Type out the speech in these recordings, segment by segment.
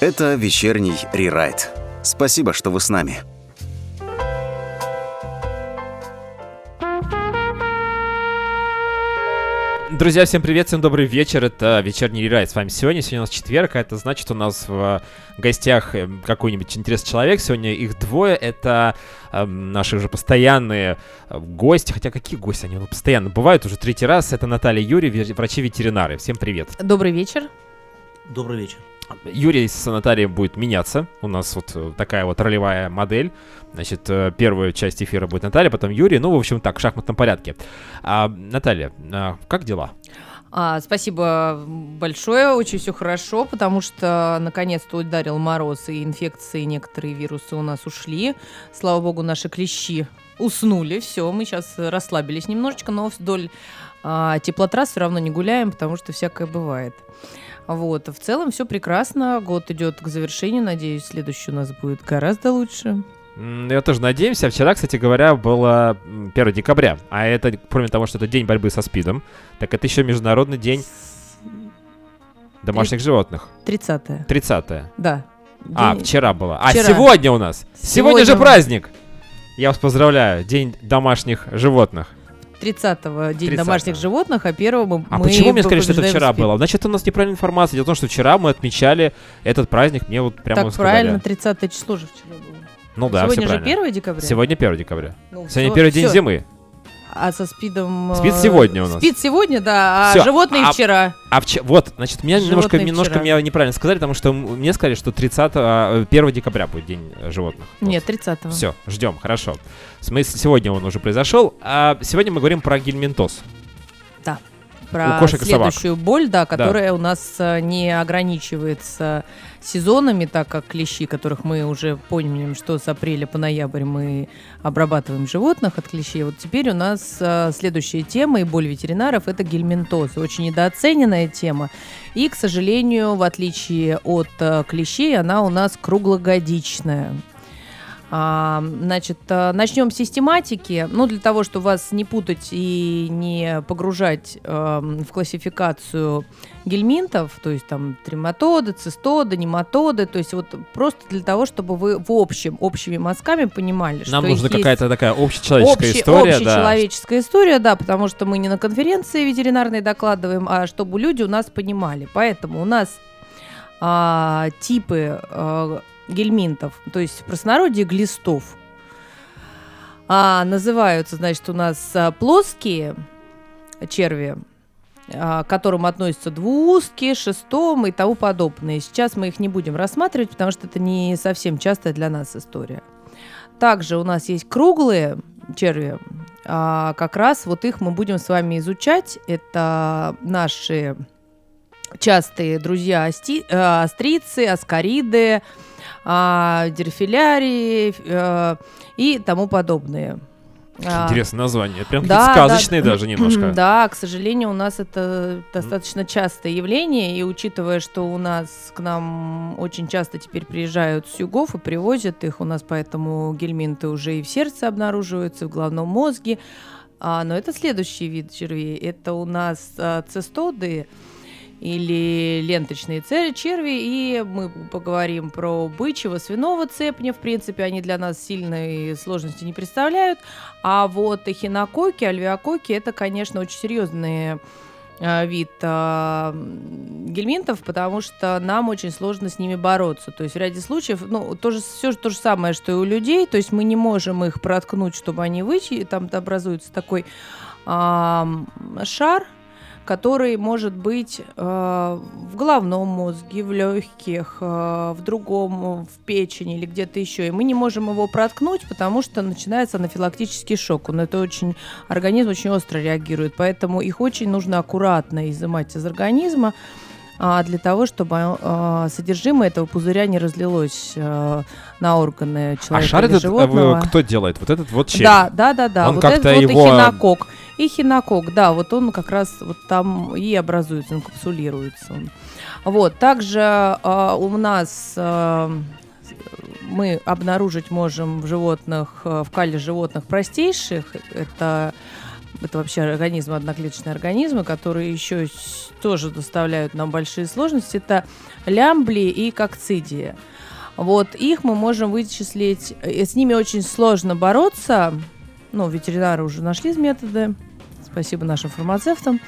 Это вечерний рерайт. Спасибо, что вы с нами. Друзья, всем привет, всем добрый вечер. Это вечерний рерайт. С вами сегодня. Сегодня у нас четверг, а это значит, у нас в гостях э, какой-нибудь интересный человек. Сегодня их двое. Это э, наши уже постоянные э, гости. Хотя какие гости? Они постоянно бывают уже третий раз. Это Наталья Юрий, врачи-ветеринары. Всем привет. Добрый вечер. Добрый вечер. Юрий с Натальей будет меняться. У нас вот э, такая вот ролевая модель. Значит, э, первую часть эфира будет Наталья, потом Юрий. Ну, в общем, так, в шахматном порядке. А, Наталья, а, как дела? А, спасибо большое, очень все хорошо, потому что наконец-то ударил мороз, и инфекции, некоторые вирусы у нас ушли. Слава богу, наши клещи уснули, все, мы сейчас расслабились немножечко, но вдоль а, теплотрасс все равно не гуляем, потому что всякое бывает. Вот, в целом все прекрасно, год идет к завершению, надеюсь, следующий у нас будет гораздо лучше. Я тоже надеемся. Вчера, кстати говоря, было 1 декабря. А это, кроме того, что это день борьбы со СПИДом, так это еще Международный день домашних 30... животных. 30 30 Да. А, день... вчера было. А, вчера. сегодня у нас. Сегодня, сегодня же праздник. Я вас поздравляю. День домашних животных. 30-го день 30 домашних животных, а первого мы А почему мне сказали, что это вчера было? Значит, у нас неправильная информация. Дело в том, что вчера мы отмечали этот праздник, мне вот прямо Так сказали. правильно, 30 число же вчера было. Ну да, Сегодня же 1 декабря? Сегодня 1 декабря. Ну, Сегодня все, первый день все. зимы. А со спидом... Спид сегодня у нас. Спид сегодня, да, а Всё. животные а, вчера. А вчера, вот, значит, меня немножко, немножко меня неправильно сказали, потому что мне сказали, что 30 1 а, декабря будет день животных. Нет, 30 -го. Все, ждем, хорошо. Смысл, сегодня он уже произошел. А сегодня мы говорим про гельминтоз. Про следующую боль, да, которая да. у нас э, не ограничивается сезонами, так как клещи, которых мы уже помним, что с апреля по ноябрь мы обрабатываем животных от клещей. Вот теперь у нас э, следующая тема и боль ветеринаров – это гельминтоз. Очень недооцененная тема. И, к сожалению, в отличие от э, клещей, она у нас круглогодичная. А, значит, э, начнем с систематики. Ну, для того, чтобы вас не путать и не погружать э, в классификацию гельминтов, то есть там трематоды, цистоды, нематоды, то есть вот просто для того, чтобы вы в общем, общими мазками понимали, Нам что нужна какая-то такая общечеловеческая общий, история. Общечеловеческая да. история, да, потому что мы не на конференции ветеринарной докладываем, а чтобы люди у нас понимали. Поэтому у нас а, типы а, гельминтов, то есть в простонародье глистов. А, называются, значит, у нас а, плоские черви, а, к которым относятся двуузкие, шестом и тому подобное. Сейчас мы их не будем рассматривать, потому что это не совсем частая для нас история. Также у нас есть круглые черви. А, как раз вот их мы будем с вами изучать. Это наши частые друзья асти, э, астрицы, аскариды, а, дерфилярии э, и тому подобное. А, интересное название. Прям да, сказочные да, даже немножко. Да, к сожалению, у нас это достаточно частое явление, и учитывая, что у нас к нам очень часто теперь приезжают с югов и привозят их, у нас поэтому гельминты уже и в сердце обнаруживаются, в головном мозге. А, но это следующий вид червей. Это у нас а, цистоды, или ленточные черви, и мы поговорим про бычьего, свиного цепня, в принципе, они для нас сильной сложности не представляют, а вот эхинококи, альвеококи, это, конечно, очень серьезные а, вид э, гельминтов, потому что нам очень сложно с ними бороться. То есть в ряде случаев, ну, тоже, все то же самое, что и у людей, то есть мы не можем их проткнуть, чтобы они выйти, там образуется такой э, шар, который может быть э, в головном мозге, в легких, э, в другом, в печени или где-то еще. И мы не можем его проткнуть, потому что начинается анафилактический шок. Он это очень, организм очень остро реагирует, поэтому их очень нужно аккуратно изымать из организма для того, чтобы а, содержимое этого пузыря не разлилось а, на органы человека а шар или этот, животного. кто делает? Вот этот вот череп? Да, да, да, да. Он вот как-то этот его... вот эхинокок. Эхинокок, да, вот он как раз вот там и образуется, инкапсулируется он. Вот, также э, у нас э, мы обнаружить можем в животных, в кале животных простейших, это это вообще организмы, одноклеточные организмы, которые еще тоже доставляют нам большие сложности, это лямбли и кокцидия. Вот их мы можем вычислить, и с ними очень сложно бороться, ну, ветеринары уже нашли методы, спасибо нашим фармацевтам.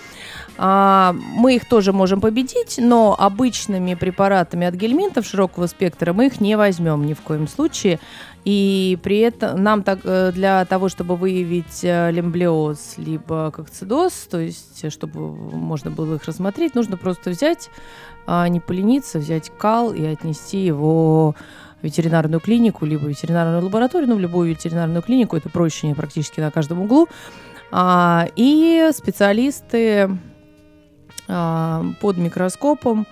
А, мы их тоже можем победить, но обычными препаратами от гельминтов широкого спектра мы их не возьмем ни в коем случае. И при этом нам так, э, для того, чтобы выявить э, лемблиоз либо кокцидоз, то есть э, чтобы можно было их рассмотреть, нужно просто взять, а не полениться, взять кал и отнести его в ветеринарную клинику, либо ветеринарную лабораторию, ну, в любую ветеринарную клинику, это проще практически на каждом углу. А, и специалисты а, под микроскопом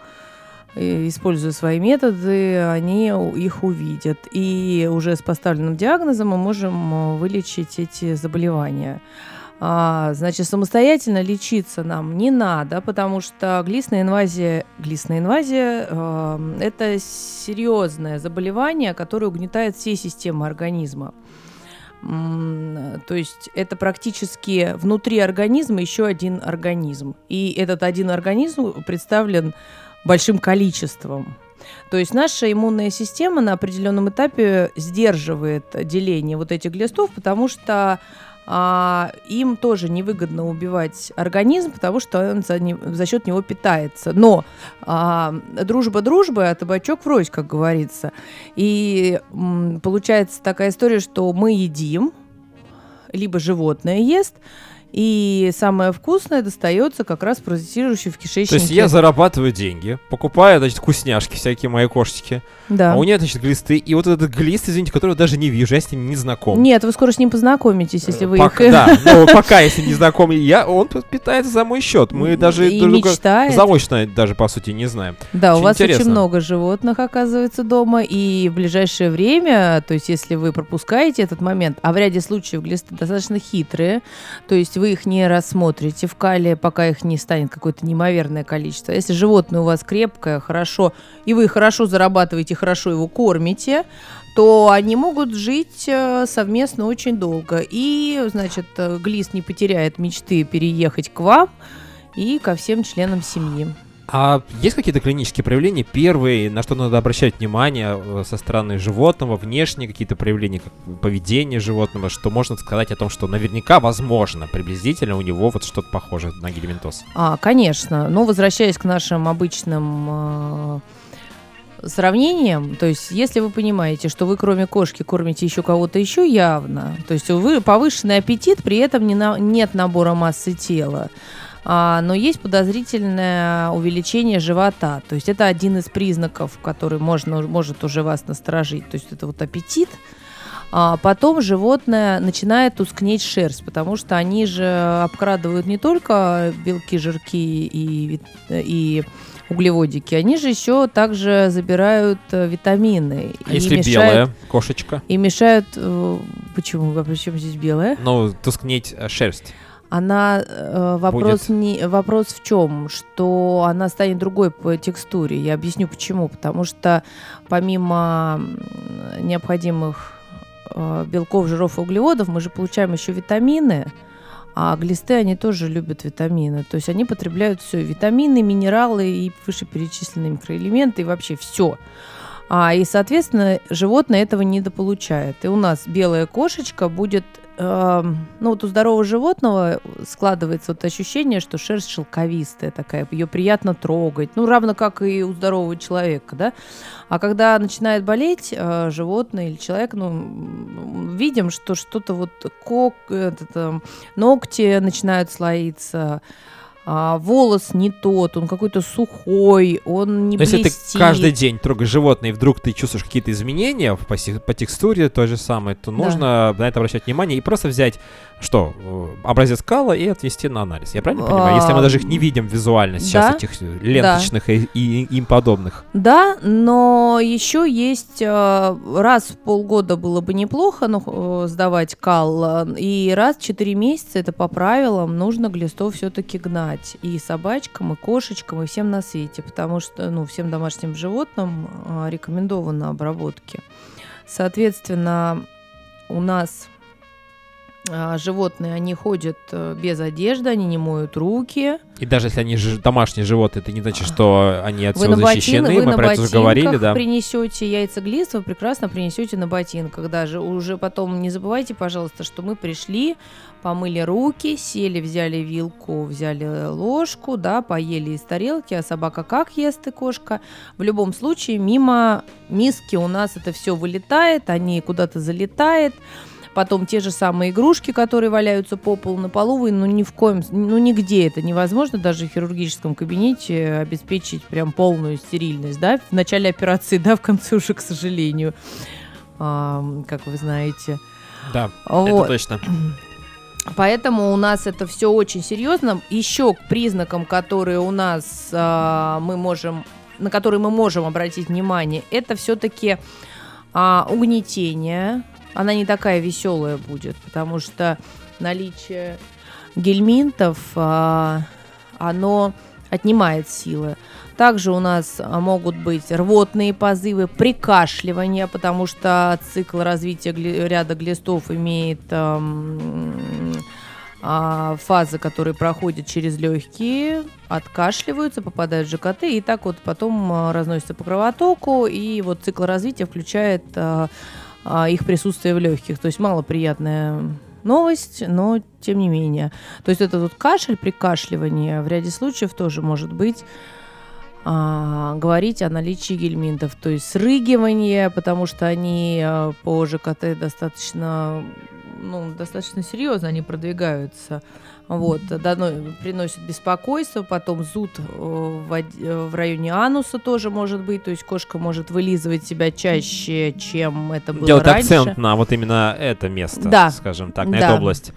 используя свои методы, они их увидят. И уже с поставленным диагнозом мы можем э, вылечить эти заболевания. А, значит, самостоятельно лечиться нам не надо, потому что глистная инвазия, глистная инвазия э, это серьезное заболевание, которое угнетает все системы организма. То есть это практически внутри организма еще один организм. И этот один организм представлен большим количеством. То есть наша иммунная система на определенном этапе сдерживает деление вот этих глистов, потому что а, им тоже невыгодно убивать организм, потому что он за, не, за счет него питается. Но а, дружба дружба, а табачок врозь, как говорится. И м, получается такая история, что мы едим, либо животное ест, и самое вкусное достается как раз паразитирующей в кишечнике. То есть я зарабатываю деньги, покупаю, значит, вкусняшки всякие мои кошечки. Да. А у нее, значит, глисты. И вот этот глист, извините, которого даже не вижу, я с ним не знаком. Нет, вы скоро с ним познакомитесь, если вы пока, их... Да, но пока если не знаком, я, он питается за мой счет. Мы даже и друг мечтает. заочно даже, по сути, не знаем. Да, очень у вас интересно. очень много животных, оказывается, дома, и в ближайшее время, то есть если вы пропускаете этот момент, а в ряде случаев глисты достаточно хитрые, то есть вы их не рассмотрите в кале, пока их не станет какое-то неимоверное количество. Если животное у вас крепкое, хорошо, и вы хорошо зарабатываете, хорошо его кормите, то они могут жить э, совместно очень долго. И, значит, э, глист не потеряет мечты переехать к вам и ко всем членам семьи. А есть какие-то клинические проявления? Первые, на что надо обращать внимание э, со стороны животного, внешние какие-то проявления, как поведение животного, что можно сказать о том, что наверняка, возможно, приблизительно у него вот что-то похожее на гельминтоз? А, конечно. Но возвращаясь к нашим обычным э, сравнением, то есть если вы понимаете, что вы кроме кошки кормите еще кого-то еще явно, то есть вы повышенный аппетит, при этом не на, нет набора массы тела, но есть подозрительное увеличение живота. То есть это один из признаков, который можно, может уже вас насторожить. То есть это вот аппетит. А потом животное начинает тускнеть шерсть, потому что они же обкрадывают не только белки, жирки и, и углеводики, они же еще также забирают э, витамины. А если мешают, белая кошечка? И мешают... Э, почему? А почему здесь белая? Ну, тускнеть э, шерсть она э, вопрос не вопрос в чем, что она станет другой по текстуре. Я объясню почему. Потому что помимо необходимых э, белков, жиров и углеводов мы же получаем еще витамины. А глисты, они тоже любят витамины. То есть они потребляют все. Витамины, минералы и вышеперечисленные микроэлементы, и вообще все. А, и, соответственно, животное этого недополучает. И у нас белая кошечка будет ну вот у здорового животного складывается вот ощущение, что шерсть шелковистая такая, ее приятно трогать, ну равно как и у здорового человека, да. А когда начинает болеть э, животное или человек, ну видим, что что-то вот кок, этот, э, ногти начинают слоиться, а, волос не тот, он какой-то сухой, он не Но блестит. Если ты каждый день трогаешь животное, и вдруг ты чувствуешь какие-то изменения по, по текстуре то же самое, то нужно да. на это обращать внимание и просто взять что, э, образец кала и отвести на анализ. Я правильно понимаю? Если мы даже их не видим визуально сейчас, да, этих ленточных да. и, и им подобных. Да, но еще есть э, раз в полгода было бы неплохо ну, э, сдавать кал, и раз в 4 месяца, это по правилам, нужно глистов все-таки гнать. И собачкам, и кошечкам, и всем на свете, потому что ну, всем домашним животным рекомендованы обработки. Соответственно, у нас а, животные, они ходят э, без одежды, они не моют руки. И даже если они ж- домашние животные, это не значит, что они от Вы всего ботин- защищены. вы Мы на про это уже говорили, да. принесете яйца глист, вы прекрасно принесете на ботинках. Даже уже потом не забывайте, пожалуйста, что мы пришли, помыли руки, сели, взяли вилку, взяли ложку, да, поели из тарелки, а собака как ест и кошка. В любом случае, мимо миски у нас это все вылетает, они куда-то залетает. Потом те же самые игрушки, которые валяются по полу на полу, вы, ну ни в коем, ну нигде это невозможно, даже в хирургическом кабинете обеспечить прям полную стерильность, да, в начале операции, да, в конце уже, к сожалению, Ам, как вы знаете. Да, это Вот. точно. Поэтому у нас это все очень серьезно. Еще к признакам, которые у нас а, мы можем, на которые мы можем обратить внимание, это все-таки угнетение. Она не такая веселая будет, потому что наличие гельминтов, а, оно отнимает силы. Также у нас могут быть рвотные позывы, прикашливание, потому что цикл развития гли- ряда глистов имеет ам, а, фазы, которые проходят через легкие, откашливаются, попадают в ЖКТ, и так вот потом а, разносятся по кровотоку, и вот цикл развития включает а, их присутствие в легких. То есть малоприятная новость, но тем не менее. То есть этот вот кашель, прикашливание в ряде случаев тоже может быть а, говорить о наличии гельминтов, то есть срыгивание, потому что они а, по ЖКТ достаточно, ну, достаточно серьезно они продвигаются. Вот, дано, приносит беспокойство, потом зуд э, в, э, в районе ануса тоже может быть, то есть кошка может вылизывать себя чаще, чем это было Делать раньше. акцент на вот именно это место, Да. скажем так, на Да. эту область.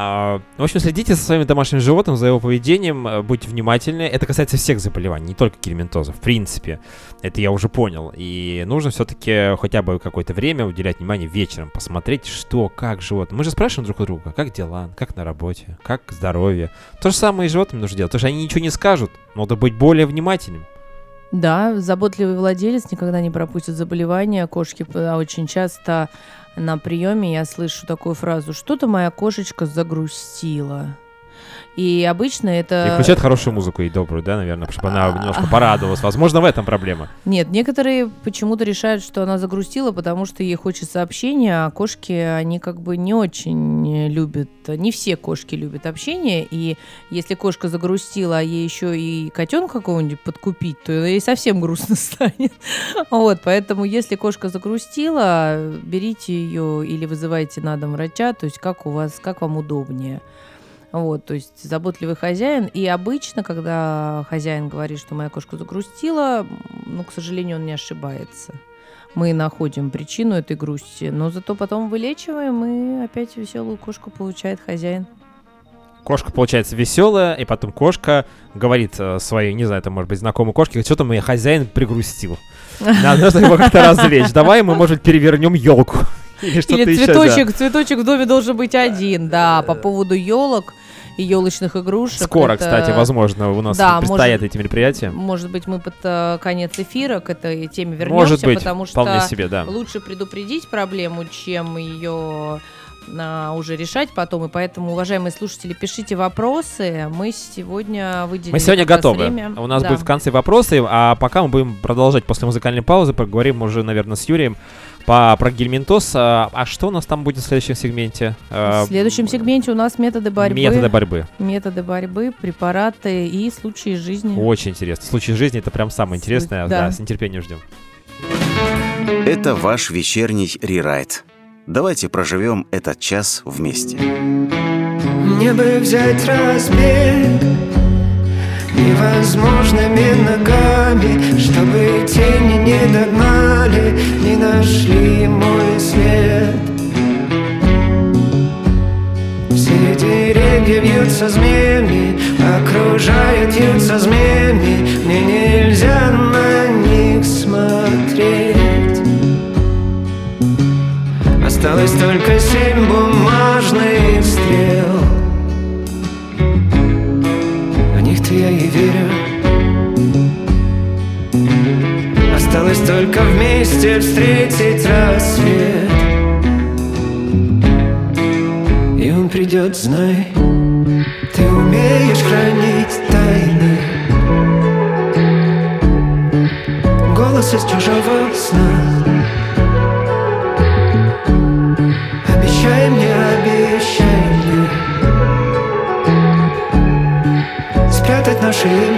А, в общем, следите за своим домашним животным, за его поведением, э, будьте внимательны. Это касается всех заболеваний, не только гельминтоза. В принципе, это я уже понял. И нужно все-таки хотя бы какое-то время уделять внимание вечером, посмотреть, что, как животное. Мы же спрашиваем друг у друга, как дела, как на работе, как здоровье. То же самое и с животными нужно делать, потому что они ничего не скажут. Надо быть более внимательным. Да, заботливый владелец никогда не пропустит заболевания. Кошки п- очень часто на приеме я слышу такую фразу: что-то моя кошечка загрустила. И обычно это... И включать хорошую музыку и добрую, да, наверное, чтобы она немножко порадовалась. Возможно, в этом проблема. Нет, некоторые почему-то решают, что она загрустила, потому что ей хочется общения, а кошки, они как бы не очень любят, не все кошки любят общение, и если кошка загрустила, а ей еще и котенка какого-нибудь подкупить, то ей совсем грустно станет. Вот, поэтому если кошка загрустила, берите ее или вызывайте на дом врача, то есть как у вас, как вам удобнее. Вот, то есть заботливый хозяин. И обычно, когда хозяин говорит, что моя кошка загрустила, ну, к сожалению, он не ошибается. Мы находим причину этой грусти, но зато потом вылечиваем, и опять веселую кошку получает хозяин. Кошка получается веселая, и потом кошка говорит э, своей, не знаю, это может быть знакомой кошке, что-то мой хозяин пригрустил. Надо нужно его как-то развлечь. Давай мы, может, перевернем елку. Или Или еще, да. цветочек, цветочек в доме должен быть один, да, по поводу елок и елочных игрушек. Скоро, это- кстати, возможно, у нас Да, предстоят может- эти мероприятия. Может быть, мы под э, конец эфира к этой теме вернемся, Может быть, потому что себе, да. лучше предупредить проблему, чем ее а, уже решать потом. И поэтому, уважаемые слушатели, пишите вопросы. Мы сегодня выделили Мы сегодня готовы. время. У нас Да. будет в конце вопросы, а пока мы будем продолжать после музыкальной паузы, поговорим уже, наверное, с Юрием по, про гельминтоз. А, а что у нас там будет в следующем сегменте? А, В следующем сегменте у нас методы борьбы. Методы борьбы. Методы борьбы, препараты и случаи жизни. Очень интересно. Случай жизни это прям самое интересное. Да, да. с нетерпением ждем. Это ваш вечерний рерайт. Давайте проживем этот час вместе. Мне бы взять разбег Невозможными ногами Чтобы тени не догнали Не нашли мой след. Все деревья вьются змеями Окружают, вьются змеями. Мне нельзя на них смотреть. Осталось только семь бумажных стрел верю Осталось только вместе встретить рассвет. Он придет, знай Ты умеешь хранить тайны. Голос из чужого сна 谁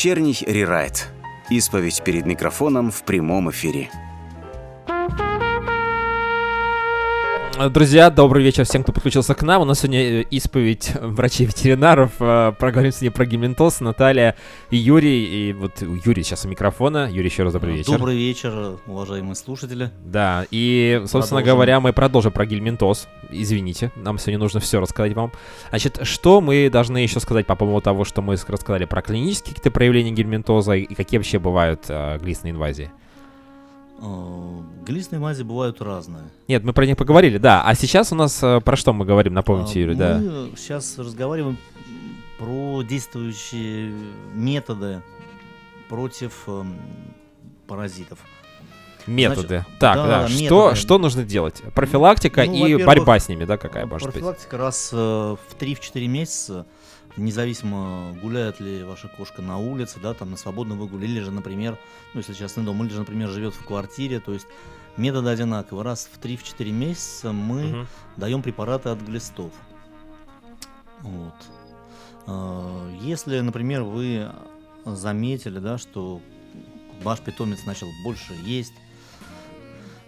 Вечерний рерайт. Исповедь перед микрофоном в прямом эфире. Друзья, добрый вечер всем, кто подключился к нам. У нас сегодня э, исповедь врачей-ветеринаров. Э, Проговорим сегодня про гельминтоз. Наталья и Юрий. И вот у Юрия сейчас у микрофона. Юрий, еще раз добрый вечер. Добрый вечер, уважаемые слушатели. Да, и, собственно Продолжим. говоря, мы продолжим про гельминтоз. Извините, нам сегодня нужно все рассказать вам. Значит, что мы должны еще сказать по поводу того, что мы рассказали про клинические какие-то проявления гельминтоза и какие вообще бывают э, глистные инвазии? Э, Глистные мази бывают разные. Нет, мы про них поговорили, да. А сейчас у нас э, про что мы говорим, напомните, А, Юрий, да. Мы сейчас разговариваем про действующие методы против эм, паразитов. Методы. так, да, да. да, Что, методы. что нужно делать? Профилактика Ну, и борьба с ними, да, какая может быть? Профилактика раз э, в 3-4 месяца, независимо гуляет ли ваша кошка на улице, да, там на свободном выгуле, или же, например, ну, если частный дом, или же, например, живет в квартире, то есть методы одинаковые. Раз в 3-4 месяца мы Мгм. даем препараты от глистов. Вот. Э, Если, например, вы заметили, да, что ваш питомец начал больше есть,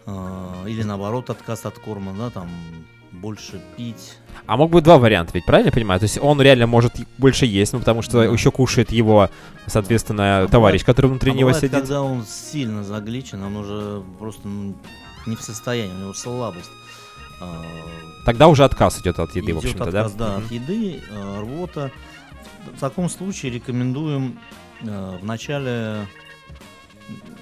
э, или наоборот отказ от корма, да, там больше пить. А мог быть два варианта, ведь правильно я понимаю? То есть он реально может больше есть, ну потому что Да. еще кушает его, соответственно, А товарищ, бывает- который внутри А него бывает, сидит. когда он сильно загличен, он уже просто ну, не в состоянии, у него слабость. А, Тогда уже отказ идет от еды, в идет общем-то, да? отказ, да, Мгм. от еды, э, рвота. В таком случае рекомендуем э, вначале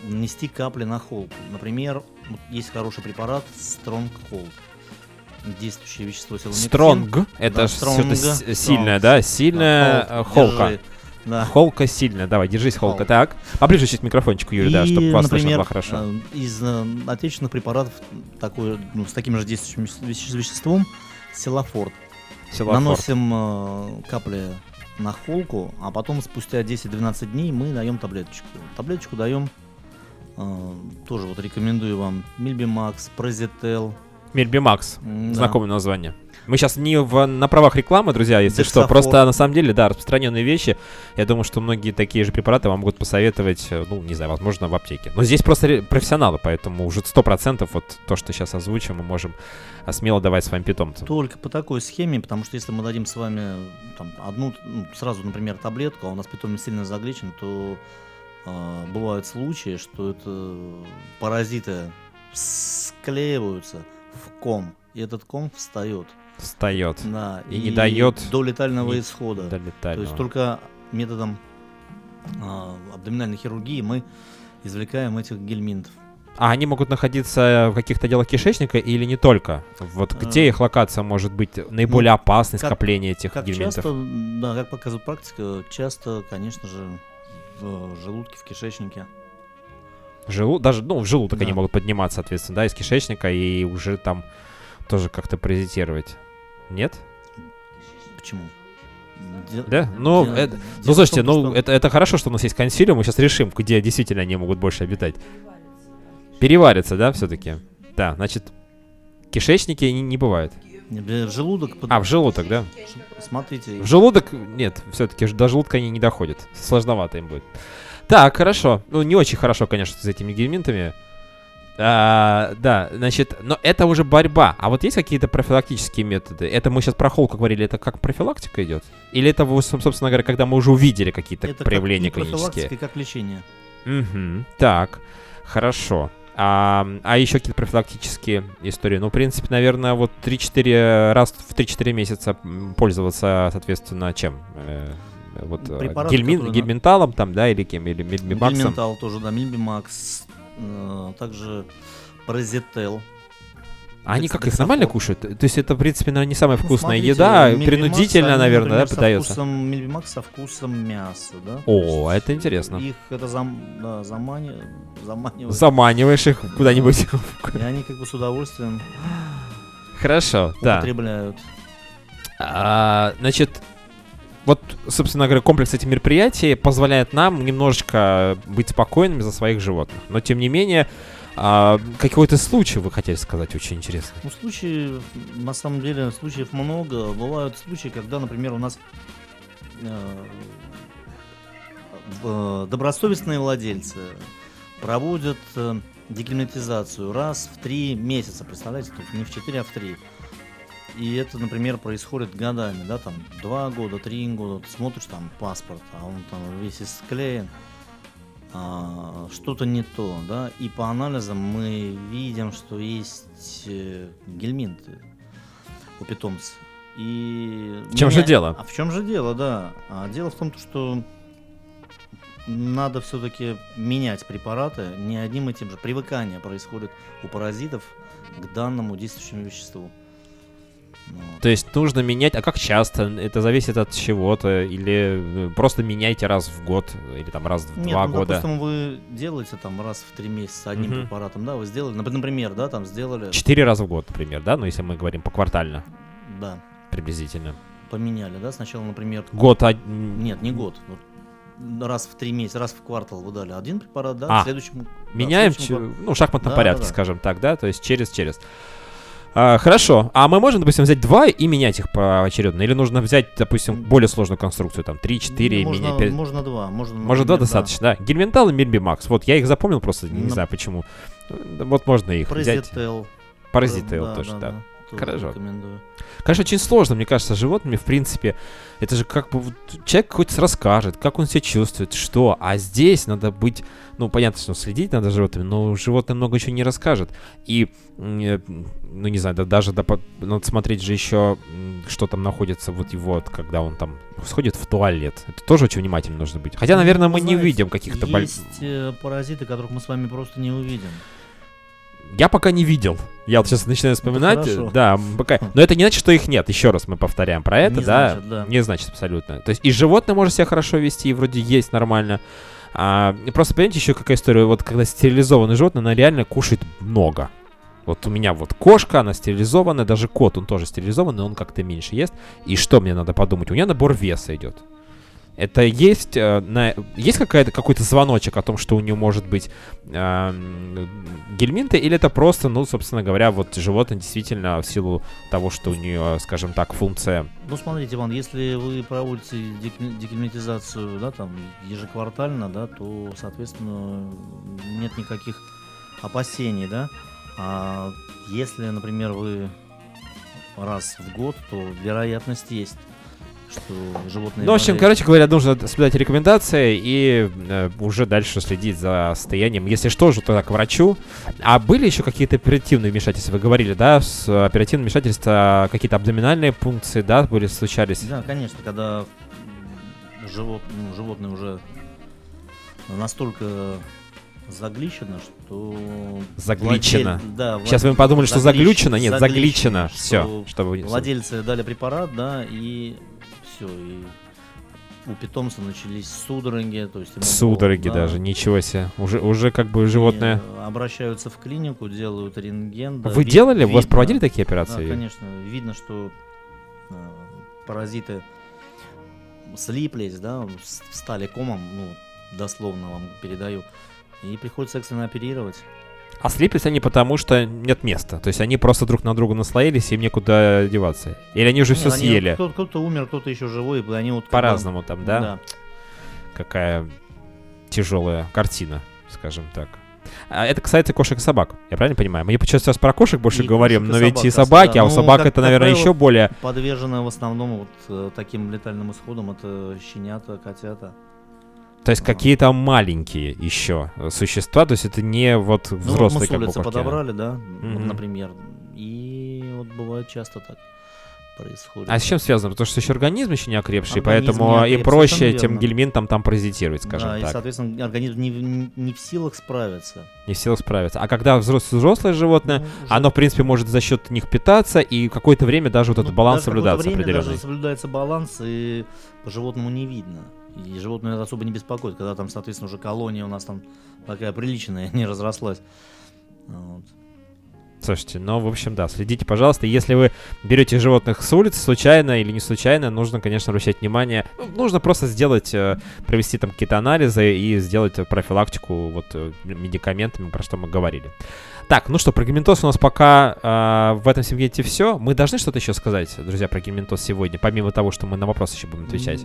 нанести капли на холку. Например, есть хороший препарат Strong Hold. Действующее вещество силомектин. Стронг, это Да, strong, что-то с- strong. сильное, да? Сильная Да, э, hold, холка. держи. Да. Холка сильная, давай, держись, холка. Холка. Так, поближе чуть к микрофончику, Юрий, да, И, чтобы вас слышно например, было хорошо. э, из э, отечественных препаратов такой, ну, с таким же действующим веще- веществом Силафорд. Силафорд. Наносим э, капли на холку, а потом спустя 10-12 дней мы даем таблеточку. Таблеточку даем э, тоже вот рекомендую вам Мильбимакс, Прозител. Мельбимакс, да. знакомое название. Мы сейчас не в, на правах рекламы, друзья, если что. Дексафор. Просто на самом деле, да, распространенные вещи. Я думаю, что многие такие же препараты вам могут посоветовать, э, ну, не знаю, возможно, в аптеке. Но здесь просто профессионалы, поэтому уже 100% вот то, что сейчас озвучим, мы можем а, смело давать своим питомцам. Только по такой схеме, потому что если мы дадим с вами там, одну, ну, сразу, например, таблетку, а у нас питомец сильно загличен, то а, бывают случаи, что это паразиты склеиваются в ком, и этот ком встает. Встает. Да, И не дает до летального исхода. До То есть летального. только методом а, абдоминальной хирургии мы извлекаем этих гельминтов. А они могут находиться в каких-то делах кишечника или не только? Вот где А, их локация может быть наиболее опасной как- скопление этих Как гельминтов? часто, да, как показывает практика, часто, конечно же, в желудке, в кишечнике. Желу... Даже, ну, в желудок Да. они могут подниматься, соответственно, да, из кишечника и уже там тоже как-то паразитировать. Нет? Почему? Де- Да? Ну, дело- это- дело Ну, слушайте, том, ну, что- это, это хорошо, что у нас есть консилиум, мы сейчас решим, где действительно они могут больше обитать. Переварится, да, все-таки? Да, значит, кишечники не, не бывает. В желудок... под- А, в желудок, да? Смотрите, В желудок, нет, все-таки до желудка они не доходят. Сложновато им будет. Так, хорошо. Ну, не очень хорошо, конечно, с этими гельминтами. А, да, значит, но это уже борьба. А вот есть какие-то профилактические методы? Это мы сейчас про холку говорили, это как профилактика идет? Или это, собственно говоря, когда мы уже увидели какие-то это проявления как клинические? и как лечение. Мгм. Так, хорошо. А, а еще какие-то профилактические истории? Ну, в принципе, наверное, вот 3-4 раз в 3-4 месяца пользоваться, соответственно, чем? Э, вот э, гельмин- на- гельминталом там, да, или кем? Или мельмимаксом? Гельминтал тоже, да, мильбимакс, э, также паразител. А они как их нормально кушают? То есть это, в принципе, наверное, не самая Ну, вкусная смотрите, еда, мильбимакс, принудительно, наверное, да, подается? вкусом- со вкусом мяса, да? О, есть это интересно. Их это зам, да, замани, заманивает. Заманиваешь их куда-нибудь. И они как бы с удовольствием Хорошо, да. употребляют. А, значит, вот, собственно говоря, комплекс этих мероприятий позволяет нам немножечко быть спокойными за своих животных. Но, тем не менее, а, какой-то случай вы хотели сказать очень интересный. Ну, случаи, на самом деле, случаев много. Бывают случаи, когда, например, у нас э, в- добросовестные владельцы проводят э, раз в три месяца, представляете, есть не в четыре, а в три. И это, например, происходит годами, да, там, два года, три года, ты смотришь там паспорт, а он там весь исклеен, а, что-то не то, да, и по анализам мы видим, что есть э, гельминты у питомца. И В чем же дело? А в чем же дело, да. А дело в том, что надо все-таки менять препараты не одним и тем же. Привыкание происходит у паразитов к данному действующему веществу. Вот. То есть нужно менять, а как часто? Это зависит от чего-то? Или э, просто меняйте раз в год, или там раз в Нет, два ну, года? допустим, вы делаете там раз в три месяца одним Мгм. препаратом, да, вы сделали, нап- например, да, там сделали, Четыре раза в год, например, да? Ну, если мы говорим поквартально, да, приблизительно. поменяли, да, сначала, например, Год, а, нет, не год, вот раз в три месяца, раз в квартал вы дали один препарат, да, А, в следующем... да, в меняем, следующем чё- квар- ну, в шахматном Да, порядке, да, да. скажем так, да? То есть через-через. А, хорошо. А мы можем, допустим, взять два и менять их поочередно? Или нужно взять, допустим, более сложную конструкцию, там, 3-4, можно, менять 5? можно два, можно, Может, два да. достаточно, да. Гельминтал и Мельбимакс. Вот я их запомнил просто, не Ну, знаю почему. Да, Вот можно их взять. Паразител. Паразитейл Да, тоже, да. Тоже Хорошо. рекомендую. Конечно, очень сложно, мне кажется, с животными, в принципе. Это же как бы человек хоть расскажет, как он себя чувствует, что. А здесь надо быть, ну, понятно, что следить надо за животными, но животное много еще не расскажет. И, э, ну, не знаю, да, даже да, надо смотреть же еще, что там находится вот его, вот, когда он там сходит в туалет. Это тоже очень внимательно нужно быть. Хотя, наверное, Ну, мы не знаете, увидим каких-то боль... Есть э, паразиты, которых мы с вами просто не увидим. Я пока не видел. Я вот сейчас начинаю вспоминать. хорошо. Да, пока. Но это не значит, что их нет. Еще раз мы повторяем про это, Не да. значит, да. Не значит абсолютно. То есть и животное может себя хорошо вести, и вроде есть нормально. А, просто понимаете, еще какая история. Вот когда стерилизованное животное, она реально кушает много. Вот у меня вот кошка, она стерилизованная, даже кот, он тоже стерилизованный, он как-то меньше ест. И что мне надо подумать? У меня набор веса идет. Это есть, э, на, есть какая-то, какой-то звоночек о том, что у нее может быть э, гельминты, или это просто, ну, собственно говоря, вот животное действительно в силу того, что у нее, скажем так, функция... Ну, смотрите, Иван, если вы проводите дегельминтизацию, да, там, ежеквартально, да, то, соответственно, нет никаких опасений, да. А если, например, вы раз в год, то вероятность есть, что животные... Ну, в общем, болеют. короче говоря, нужно соблюдать рекомендации и э, уже дальше следить за состоянием. Если что, же тогда к врачу. А были еще какие-то оперативные вмешательства? Вы говорили, да, с оперативным вмешательством какие-то абдоминальные пункции, да, были случались? Да, конечно, когда живот, ну, животное уже настолько загличено, что... Загличено. владель- да, вла- Сейчас вы подумали, что заглич- заглючено? Нет, загличено. что Все, чтобы... вы- Владельцы дали препарат, да, и все, и у питомца начались судороги, то есть ему было, Судороги да, даже, ничего себе. Уже, уже как бы животное... и обращаются в клинику, делают рентген. да, Вы ви- делали? У вас видно. проводили такие Да, операции? конечно. Видно, что э, паразиты слиплись, да, стали комом, ну, дословно вам передаю. И приходится экстренно оперировать. А слиплись они потому, что нет места. То есть они просто друг на друга наслоились, им некуда деваться. Или они уже Нет, все они- съели. Кто- Кто-то умер, кто-то еще живой, и они вот... По-разному там, да? Да. Какая тяжелая картина, скажем так. А это касается кошек и собак, я правильно понимаю? Мы сейчас сейчас про кошек больше И говорим, но ведь и собак, собаки, да. а у Ну, собак это, наверное, еще более... Подвержены в основном вот э, таким летальным исходам это щенята, котята. То есть какие-то маленькие еще существа, то есть это не вот Ну, взрослые мы с как подобрали, да, Мгм. например. И вот бывает часто так происходит. А с чем связано? Потому что еще организм еще не окрепший, Организм поэтому не и окреп, проще верно. гельминтам там паразитировать, скажем да, и, так. соответственно, организм не, не- не в силах справиться. Не в силах справиться. А когда взрослое, взрослое животное, Ну, уже- оно, в принципе, может за счет них питаться, и какое-то время даже вот ну, этот баланс время определенный. Даже соблюдается баланс, и по животному не видно. И животное это особо не беспокоит, когда там, соответственно, уже колония у нас там такая приличная, не разрослась. Вот. Слушайте, ну, в общем, да, следите, пожалуйста. Если вы берете животных с улицы, случайно или не случайно, нужно, конечно, обращать внимание. Ну, нужно просто сделать, э, провести там какие-то анализы и сделать профилактику вот э, медикаментами, про что мы говорили. Так, ну что, про гельминтоз у нас пока э, в этом сегменте все. Мы должны что-то еще сказать, друзья, про гельминтоз сегодня, помимо того, что мы на вопросы еще будем отвечать.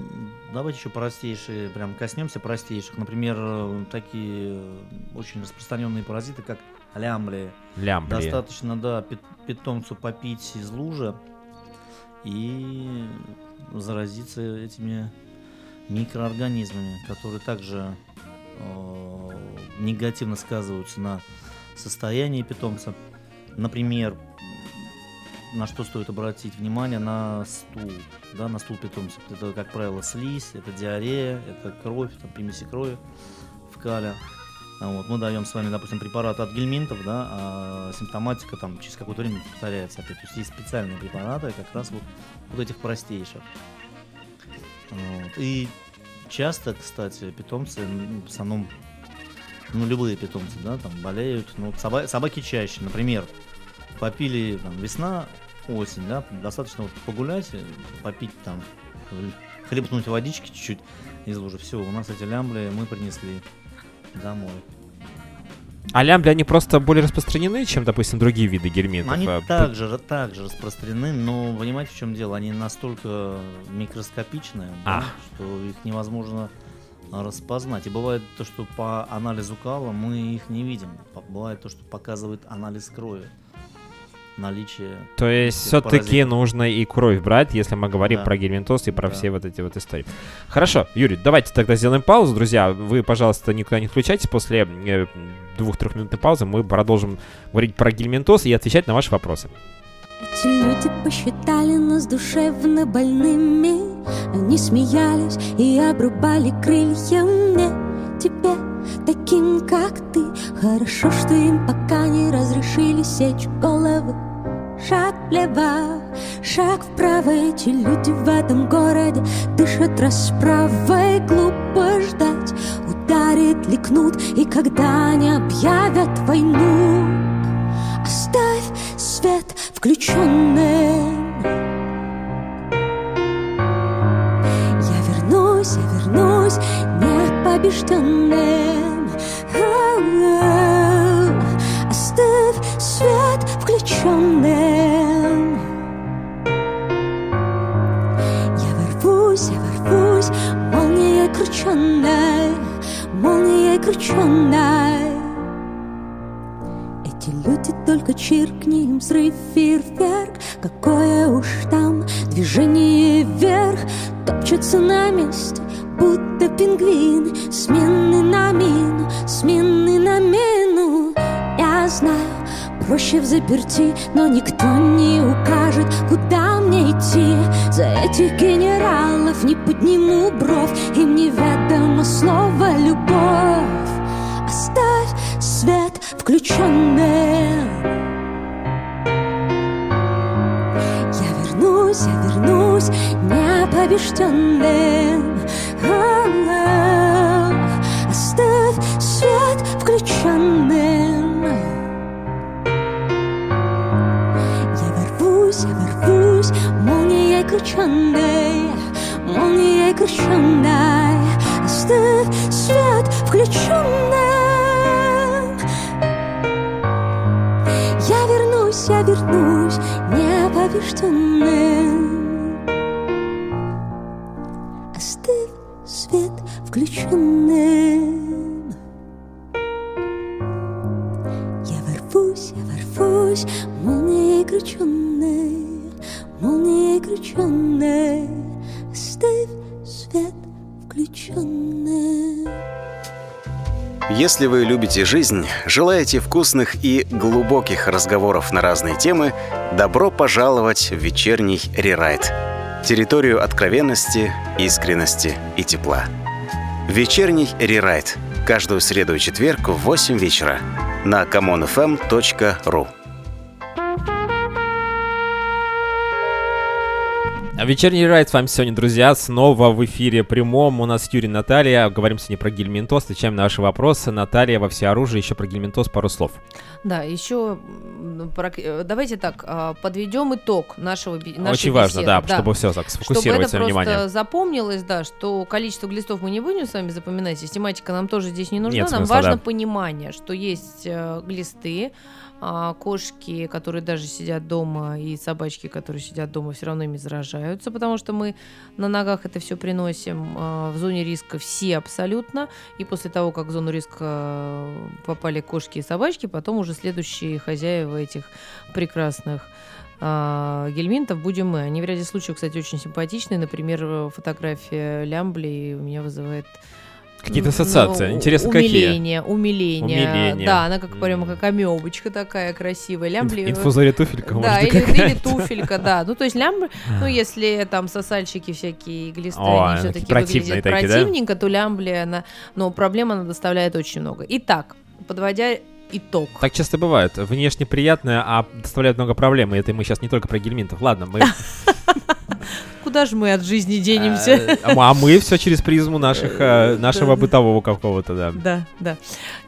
Давайте еще простейшие, прям коснемся простейших. Например, такие очень распространенные паразиты, как лямблии. Лямбли. Достаточно, да, пит- питомцу попить из лужи и заразиться этими микроорганизмами, которые также э, негативно сказываются на состоянии питомца. Например, на что стоит обратить внимание, на стул, да, на стул питомца. Это, как правило, слизь, это диарея, это кровь, там, примеси крови в кале. А Вот, мы даем с вами, допустим, препараты от гельминтов, да, а симптоматика там через какое-то время повторяется опять. То есть есть специальные препараты как раз вот, вот этих простейших. Вот. И часто, кстати, питомцы, в основном, ну, любые питомцы, да, там болеют. Ну, вот соба- собаки чаще, например, попили там весна, осень, да, достаточно вот погулять, э, попить там, хлебнуть водички чуть-чуть из лужи. Все, у нас эти лямбли мы принесли домой. А лямбли, они просто более распространены, чем, допустим, другие виды гельминтов? Они А, также, также распространены, но понимаете, в чем дело? Они настолько микроскопичные, да, А. что их невозможно распознать. И бывает то, что по анализу кала мы их не видим. Бывает то, что показывает анализ крови. Наличие. То есть все-таки нужно и кровь брать, если мы говорим Да. про гельминтоз и про Да. все вот эти вот истории. Хорошо, Юрий, давайте тогда сделаем паузу, друзья. Вы, пожалуйста, никуда не включайтесь. После э, двух-трехминутной паузы мы продолжим говорить про гельминтоз и отвечать на ваши вопросы. Эти люди посчитали нас душевно больными Они смеялись и обрубали крылья мне. Тебе, таким как ты. Хорошо, что им пока не разрешили сечь головы. Шаг влево, шаг вправо. Эти люди в этом городе дышат расправой Глупо ждать, ударит ли кнут. И когда они объявят войну Оставь свет включенным вернусь я вернусь непобежденным. Оставь свет включенным. Я ворвусь, я ворвусь молнией крученной, молнией крученной. Эти люди только чиркни им взрыв фейерверк Какое уж там движение вверх Топчется на месте, будто пингвин Сменный на мину, сменный на мину. Я знаю, проще в заперти Но никто не укажет, куда мне идти. За этих генералов не подниму бровь Им неведомо слово «любовь» Оставь свет включенным непобежденным А-а-а. Оставь свет включенным. Я ворвусь, ворвусь молнией крученной Молнией крученной Оставь свет включенным. Я вернусь, я вернусь непобежденным свет включенным Я ворвусь, я ворвусь молнией крученной Молнией крученной Оставь свет включенным Если вы любите жизнь, желаете вкусных и глубоких разговоров на разные темы, добро пожаловать в вечерний рерайт. Территорию откровенности, искренности и тепла. Вечерний рерайт. Каждую среду и четверг в 8 вечера на commonfm.ru. Вечерний райд с вами сегодня, друзья, снова в эфире прямом. У нас Юрий Наталья. Говорим сегодня про гельминтоз, отвечаем на ваши вопросы. Наталья во всеоружии, еще про гельминтоз пару слов. Да, еще м, прок- э, давайте так а, подведем итог нашего нашей Очень важно, беседы. да, чтобы все так Чтобы сфокусировать это свое просто внимание. запомнилось, да, что количество глистов мы не будем с вами запоминать, систематика нам тоже здесь не нужна, Нет нам смысла, важно да. понимание, что есть э, глисты, а, кошки, которые даже сидят дома, и собачки, которые сидят дома, все равно ими заражаются, потому что мы на ногах это все приносим. А, в зоне риска все абсолютно, и после того, как в зону риска э, попали кошки и собачки, потом уже следующие хозяева этих прекрасных а, гельминтов будем мы. Они в ряде случаев, кстати, очень симпатичные. Например, э, фотография Лямбли у меня вызывает Какие-то ассоциации. ну, Интересно, какие? умиление, умиление. Умиление. Да, она как прямо как амебочка такая красивая. Лямбли. Инфузория туфелька, Да, или, или туфелька, да. Ну, то есть лямбли, ну, если там сосальщики всякие глисты, Ой, они все-таки выглядят такие, да? противненько, то лямбли, она, но проблем она доставляет очень много. Итак, подводя итог. Так часто бывает. Внешне приятное, а доставляет много проблем. И это мы сейчас не только про гельминтов. Ладно, мы... Куда же мы от жизни денемся? э, А мы все через призму наших, э, нашего бытового какого-то, да. Да, да.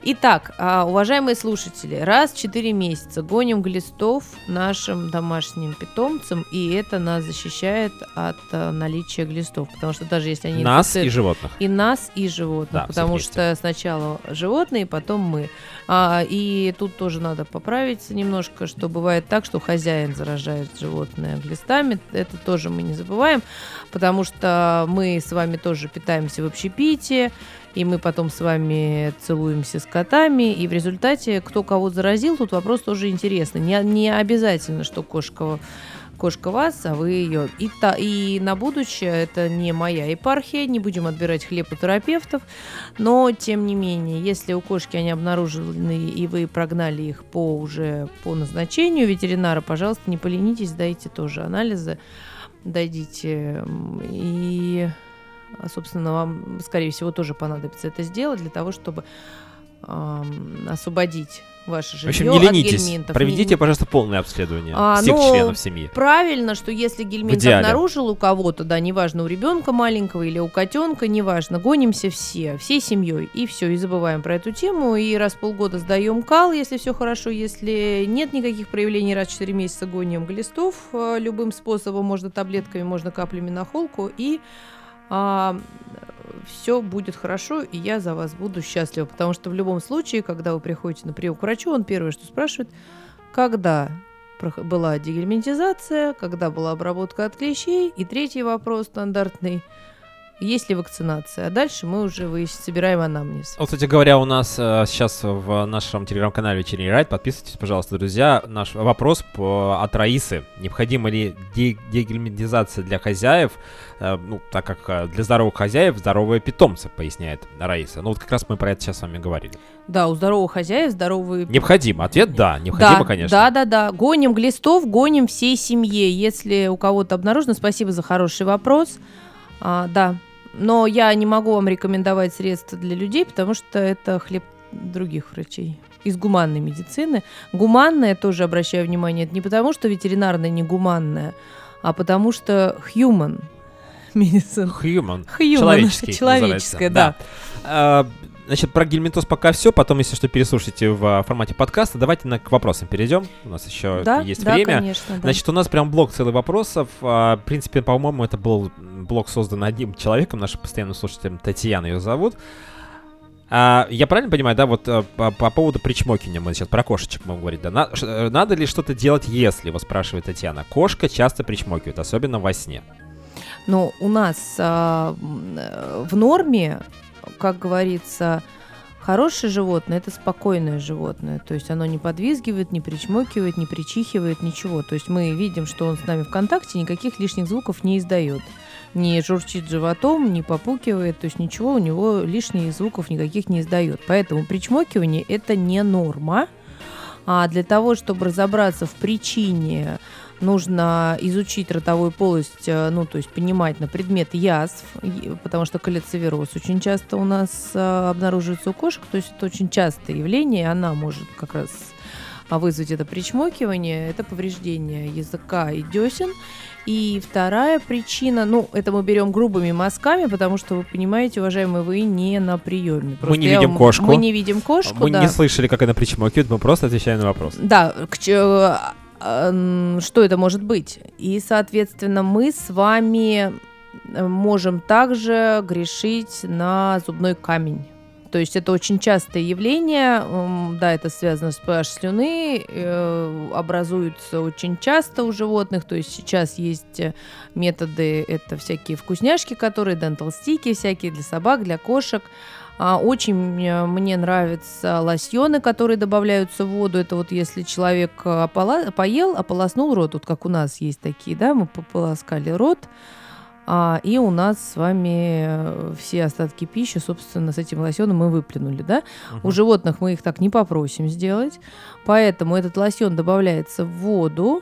Итак, а, уважаемые слушатели, раз в 4 месяца гоним глистов нашим домашним питомцам, и это нас защищает от а, наличия глистов, потому что даже если они Нас и животных. и нас, и животных, Да, потому что сначала животные, потом мы. А, и тут тоже надо поправиться немножко, что бывает так, что хозяин заражает животное глистами. Это тоже мы не забываем, потому что мы с вами тоже питаемся в общепите, и мы потом с вами целуемся с котами, и в результате кто кого заразил, тут вопрос тоже интересный. Не, не обязательно, что кошка кошка вас, а вы ее. И, та, и на будущее это не моя епархия, не будем отбирать хлеб у терапевтов, но тем не менее, если у кошки они обнаружены и вы прогнали их по уже по назначению ветеринара, пожалуйста, не поленитесь, дайте тоже анализы, дадите и собственно, вам, скорее всего, тоже понадобится это сделать для того, чтобы ам, освободить ваше В жилье общем, не от ленитесь. гельминтов. Проведите, Не- пожалуйста, полное обследование А, всех ну, членов семьи. Правильно, что если гельминт обнаружил у кого-то, да, неважно, у ребенка маленького или у котенка, неважно, гонимся все, всей семьей, и все, и забываем про эту тему, и раз в полгода сдаем кал, если все хорошо, если нет никаких проявлений, раз в 4 месяца гоним глистов, э, любым способом, можно таблетками, можно каплями на холку, и а, все будет хорошо, и я за вас буду счастлива. Потому что в любом случае, когда вы приходите на прием к врачу, он первое, что спрашивает, когда была дегельминтизация, когда была обработка от клещей, и третий вопрос стандартный, есть ли вакцинация. А дальше мы уже выяс- собираем анамнез. Вот, кстати говоря, у нас э, сейчас в нашем телеграм-канале Вечерний Райд, подписывайтесь, пожалуйста, друзья, наш вопрос по, от Раисы. Необходима ли де- дегельминтизация для хозяев, Э, ну, так как э, для здоровых хозяев здоровые питомцы, поясняет Раиса. Ну, вот как раз мы про это сейчас с вами говорили. Да, у здорового хозяина здоровые Необходимо. Ответ да, необходимо, да, конечно. Да, да, да. Гоним глистов, гоним всей семье. Если у кого-то обнаружено, спасибо за хороший вопрос. А, да. Но я не могу вам рекомендовать средства для людей, потому что это хлеб других врачей из гуманной медицины. Гуманная, тоже обращаю внимание, это не потому, что ветеринарная не гуманная, а потому что human медицина. Human. Human. Человеческий. Человеческая, называется. да. Значит, про гельминтоз пока все. Потом, если что, переслушайте в а, формате подкаста. Давайте на, к вопросам перейдем. У нас еще Да, есть да, время. конечно, да. Значит, у нас прям блок целых вопросов. А, В принципе, по-моему, это был блок создан одним человеком, нашим постоянным слушателем Татьяна ее зовут. А, я правильно понимаю, да, вот а, по, по поводу причмокивания мы сейчас про кошечек будем говорить, да? На- ш- э, надо ли что-то делать, если, вот спрашивает Татьяна, кошка часто причмокивает, особенно во сне. Но у нас а, э, в норме, как говорится, хорошее животное это спокойное животное. То есть оно не подвизгивает, не причмокивает, не причихивает, ничего. То есть мы видим, что он с нами в контакте, никаких лишних звуков не издает. Не журчит животом, не попукивает, то есть ничего у него лишних звуков никаких не издает. Поэтому причмокивание это не норма. А для того, чтобы разобраться в причине нужно изучить ротовую полость, э, ну, то есть понимать на предмет язв, потому что колецевероз очень часто у нас э, обнаруживается у кошек, то есть это очень частое явление, и она может как раз а, вызвать это причмокивание, это повреждение языка и десен. И вторая причина, ну, это мы берем грубыми мазками, потому что вы понимаете, уважаемые, вы не на приеме. Просто не я видим кошку. Мы не видим кошку, мы да. не слышали, как она причмокивает, мы просто отвечаем на вопрос. Да, к э, что это может быть? И, соответственно, мы с вами э, можем также грешить на зубной камень. То есть это очень частое явление, да, это связано с pH слюны, э, образуются очень часто у животных, то есть сейчас есть э, методы, это всякие вкусняшки, которые, дентал-стики всякие для собак, для кошек, Очень э, мне нравятся лосьоны, которые добавляются в воду. Это вот если человек э, опола- поел, ополоснул рот, вот как у нас есть такие, да, мы пополоскали рот, а, и у нас с вами э, все остатки пищи, собственно, с этим лосьоном мы выплюнули, да. У животных мы их так не попросим сделать, поэтому этот лосьон добавляется в воду,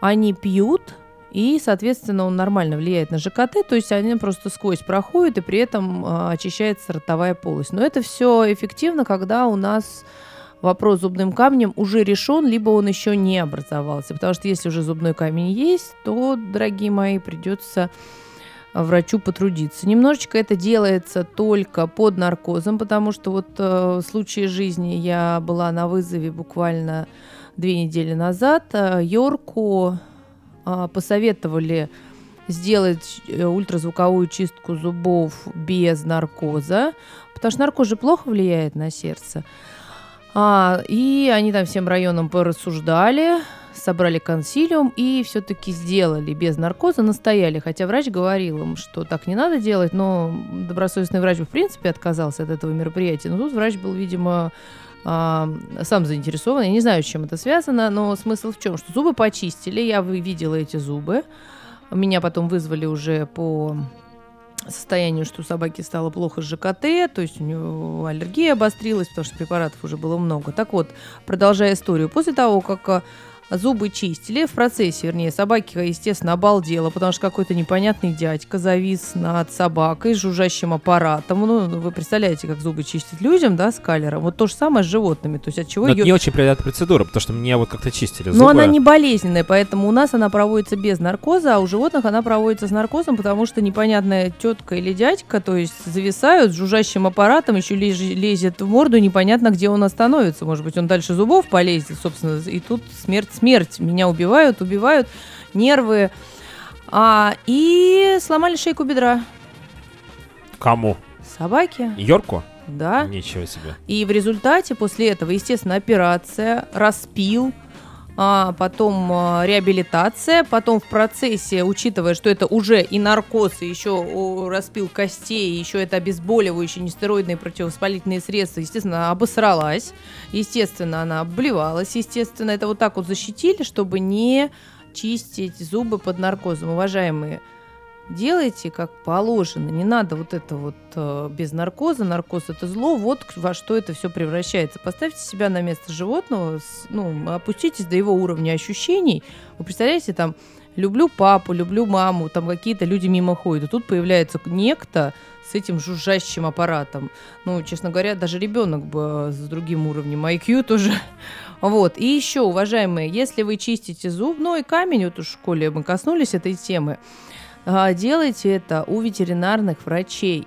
они пьют, и, соответственно, он нормально влияет на ЖКТ, то есть они просто сквозь проходят, и при этом а, очищается ротовая полость. Но это все эффективно, когда у нас вопрос с зубным камнем уже решен, либо он еще не образовался. Потому что если уже зубной камень есть, то, дорогие мои, придется врачу потрудиться. Немножечко это делается только под наркозом, потому что вот э, в случае жизни я была на вызове буквально две недели назад. Э, Йорку посоветовали сделать э, ультразвуковую чистку зубов без наркоза, потому что наркоз же плохо влияет на сердце. А, и они там всем районам порассуждали, собрали консилиум и все-таки сделали без наркоза, настояли. Хотя врач говорил им, что так не надо делать, но добросовестный врач в принципе отказался от этого мероприятия. Но тут врач был, видимо, а, сам заинтересован. Я не знаю, с чем это связано, но смысл в чем? Что зубы почистили, я видела эти зубы. Меня потом вызвали уже по состоянию, что у собаки стало плохо с ЖКТ, то есть у него аллергия обострилась, потому что препаратов уже было много. Так вот, продолжая историю, после того, как а, зубы чистили, в процессе, вернее, собака, естественно, обалдела, потому что какой-то непонятный дядька завис над собакой с жужжащим аппаратом. Ну, вы представляете, как зубы чистить людям, да, с калером. Вот то же самое с животными. То есть от чего Но это ее не очень приятная процедура, потому что мне вот как-то чистили зубы. но она не болезненная, поэтому у нас она проводится без наркоза, а у животных она проводится с наркозом, потому что непонятная тетка или дядька, то есть зависают с жужжащим аппаратом, еще лез- лезет в морду, непонятно, где он остановится. Может быть, он дальше зубов полезет, собственно, и тут смерть, смерть. Меня убивают, убивают, нервы. А, и сломали шейку бедра. Кому? Собаке, Йорку? да. Ничего себе. И в результате после этого, естественно, операция, распил, потом а, реабилитация, потом в процессе, учитывая, что это уже и наркоз, и еще распил костей, и еще это обезболивающие, нестероидные противовоспалительные средства, естественно, обосралась, естественно, она обливалась, естественно, это вот так вот защитили, чтобы не чистить зубы под наркозом, уважаемые. Делайте как положено, не надо вот это вот э, без наркоза, наркоз это зло, вот во что это все превращается. Поставьте себя на место животного, с- ну, опуститесь до его уровня ощущений. Вы представляете, там, люблю папу, люблю маму, там какие-то люди мимо ходят, и тут появляется некто с этим жужжащим аппаратом. Ну, честно говоря, даже ребенок бы э, с другим уровнем IQ тоже. Вот. И еще, уважаемые, если вы чистите зубной камень, вот уж в школе мы коснулись этой темы, делайте это у ветеринарных врачей.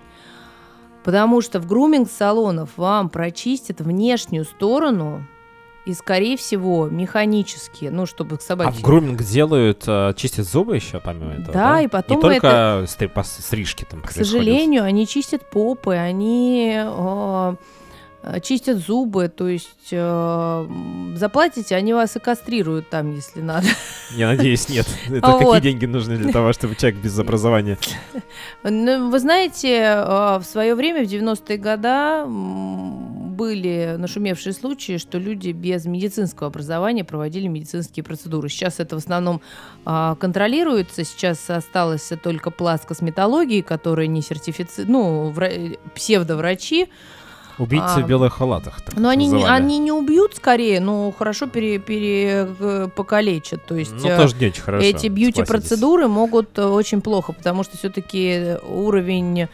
Потому что в груминг-салонов вам прочистят внешнюю сторону и, скорее всего, механически, ну, чтобы к А собаке... в груминг делают, э, чистят зубы еще помимо этого? Да, и потом Не только стри- пос- стрижки там К сожалению, они чистят попы, они э, чистят зубы, то есть э, заплатите, они вас и кастрируют там, если надо. Я надеюсь, нет. Это А какие вот. деньги нужны для того, чтобы человек без образования? Ну, Вы знаете, э, в свое время, в 90-е годы, были нашумевшие случаи, что люди без медицинского образования проводили медицинские процедуры. Сейчас это в основном а, контролируется. Сейчас осталось только пласт косметологии, который не сертифицирован, ну, вра- псевдоврачи, Убийцы А, в белых халатах. Но они, не- называли. они не убьют скорее, но хорошо пере, пере- э, покалечат. То есть Ну, э, тоже не очень хорошо. эти бьюти-процедуры могут э, очень плохо, потому что все-таки уровень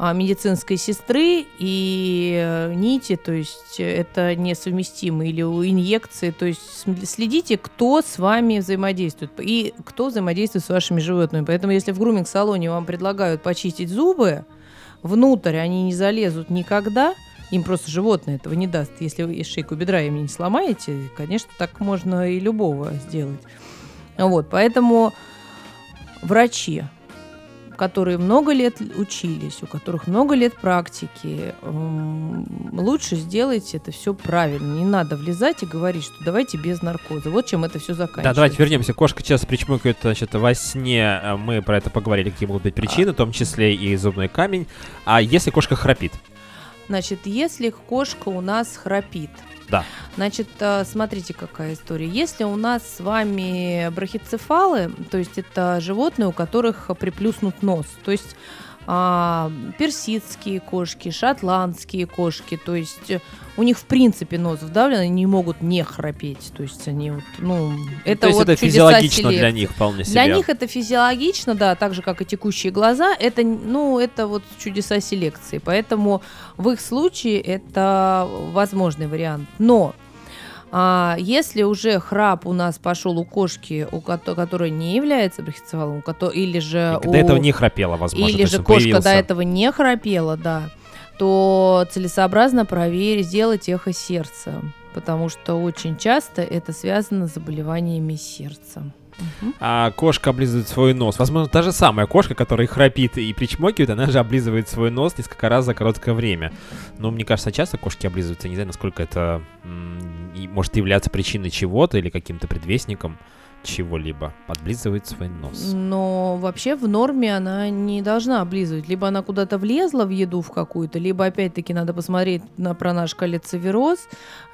а, медицинской сестры и нити, то есть это несовместимо, или у инъекции, то есть следите, кто с вами взаимодействует и кто взаимодействует с вашими животными. Поэтому если в груминг-салоне вам предлагают почистить зубы, внутрь они не залезут никогда, им просто животное этого не даст. Если вы шейку бедра им не сломаете, конечно, так можно и любого сделать. Вот, поэтому врачи, которые много лет учились, у которых много лет практики, лучше сделайте это все правильно. Не надо влезать и говорить, что давайте без наркоза. Вот чем это все заканчивается. Да, давайте вернемся. Кошка часто причмокает, значит, во сне. э, Мы про это поговорили, какие могут быть причины, в том числе и зубной камень. А если кошка храпит? Значит, если кошка у нас храпит, Да. Значит, э, смотрите, какая история. Если у нас с вами брахицефалы, то есть это животные, у которых приплюснут нос, то есть а, персидские кошки, шотландские кошки, то есть у них в принципе нос вдавлен, они не могут не храпеть, то есть они вот, ну, это То есть вот это физиологично для селекции. них вполне себе. Для них это физиологично, да, так же, как и текущие глаза. Это, ну, это вот чудеса селекции. Поэтому в их случае это возможный вариант. Но а, если уже храп у нас пошел у кошки, у кото- которая не является брахицефалом, или же И у... До этого не храпела, возможно. Или же кошка появился. до этого не храпела, да, то целесообразно проверить, сделать эхо сердца. Потому что очень часто это связано с заболеваниями сердца. А кошка облизывает свой нос. Возможно, та же самая кошка, которая храпит и причмокивает, она же облизывает свой нос несколько раз за короткое время. Но мне кажется, часто кошки облизываются. Не знаю, насколько это может являться причиной чего-то или каким-то предвестником чего-либо. Облизывает свой нос. Но вообще в норме она не должна облизывать. Либо она куда-то влезла в еду в какую-то, либо опять-таки надо посмотреть на, про наш калицевероз,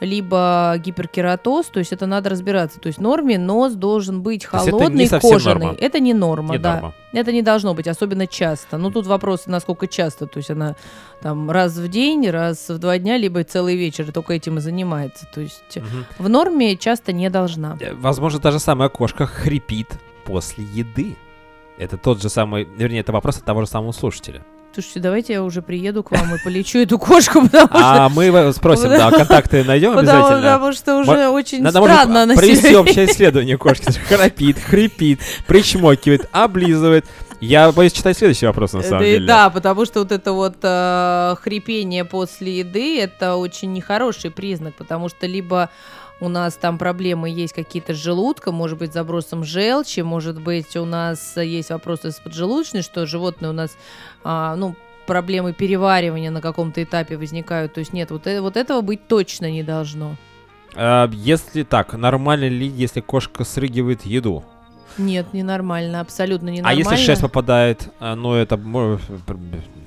либо гиперкератоз, то есть это надо разбираться. То есть в норме нос должен быть это холодный, совсем кожаный. норма. Это не норма, Не да. норма. Это не должно быть, особенно часто. Ну, тут вопрос, насколько часто. То есть она там раз в день, раз в два дня, либо целый вечер только этим и занимается. То есть Мгм. в норме часто не должна. Э, Возможно, та же самая кошка хрипит после еды. Это тот же самый, вернее, это вопрос от того же самого слушателя. Слушайте, давайте я уже приеду к вам и полечу эту кошку, потому что А мы спросим, да, контакты найдем обязательно. потому что уже очень странно она провести общее исследование кошки. Храпит, хрипит, причмокивает, облизывает. Я боюсь читать следующий вопрос, на самом Да, деле. Да, потому что вот это вот э, хрипение после еды это очень нехороший признак, потому что либо у нас там проблемы есть какие-то с желудком, может быть, забросом желчи, может быть, у нас есть вопросы с поджелудочной, что животное у нас, а, ну, проблемы переваривания на каком-то этапе возникают. То есть нет, вот, э- вот этого быть точно не должно. А, Если так, нормально ли, если кошка срыгивает еду? Нет, ненормально, абсолютно А ненормально. если шерсть попадает, а, ну это...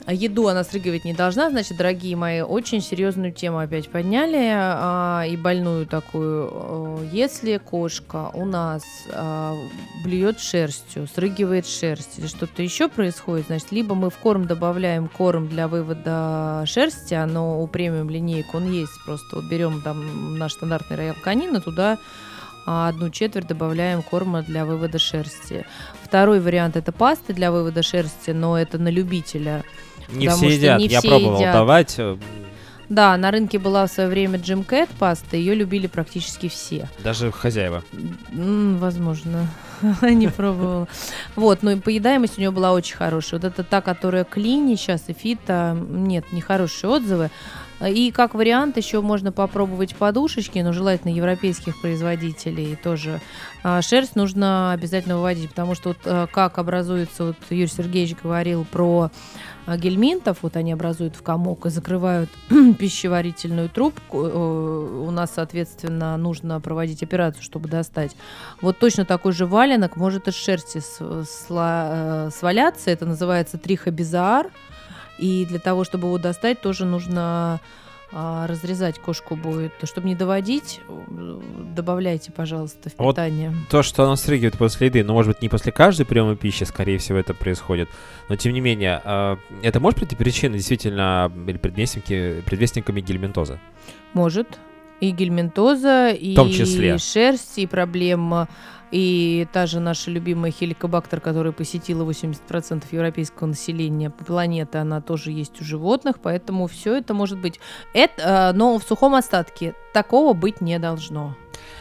А еду она срыгивать не должна, значит, дорогие мои, очень серьезную тему опять подняли а, и больную такую. Э, Если кошка у нас а, блюет шерстью, срыгивает шерсть или что-то еще происходит, значит, либо мы в корм добавляем корм для вывода шерсти, оно у премиум линейок он есть, просто вот берем там наш стандартный роял канина, туда а, одну четверть добавляем корма для вывода шерсти. Второй вариант это пасты для вывода шерсти, но это на любителя. Не все едят. не Я все пробовал едят. давать. э, Да, на рынке была в свое время Джим Кэт паста, ее любили практически все. Даже хозяева. Возможно, не пробовала. Вот, но и поедаемость у нее была очень хорошая. Вот это та, которая Клини сейчас и Фита, нет, нехорошие отзывы. И как вариант еще можно попробовать подушечки, но желательно европейских производителей тоже. А шерсть нужно обязательно выводить, потому что вот э, как образуется, вот Юрий Сергеевич говорил про гельминтов, вот они образуют в комок и закрывают пищеварительную трубку. Э, У нас, соответственно, нужно проводить операцию, чтобы достать. Вот точно такой же валенок может из шерсти э, сваляться. Это называется трихобизар. И для того, чтобы его достать, тоже нужно а, разрезать кошку будет. Чтобы не доводить, э, добавляйте, пожалуйста, в Вот питание. То, что она срыгивает после еды, ну, может быть, не после каждой приема пищи, скорее всего, это происходит. Но, тем не менее, э, это может быть причиной действительно или предвестники, предвестниками гельминтоза? Может. И гельминтоза, и том числе. шерсть, и проблема, и та же наша любимая хеликобактер, которая посетила 80% европейского населения планеты, она тоже есть у животных, поэтому все это может быть. Это, э, но в сухом остатке такого быть не должно.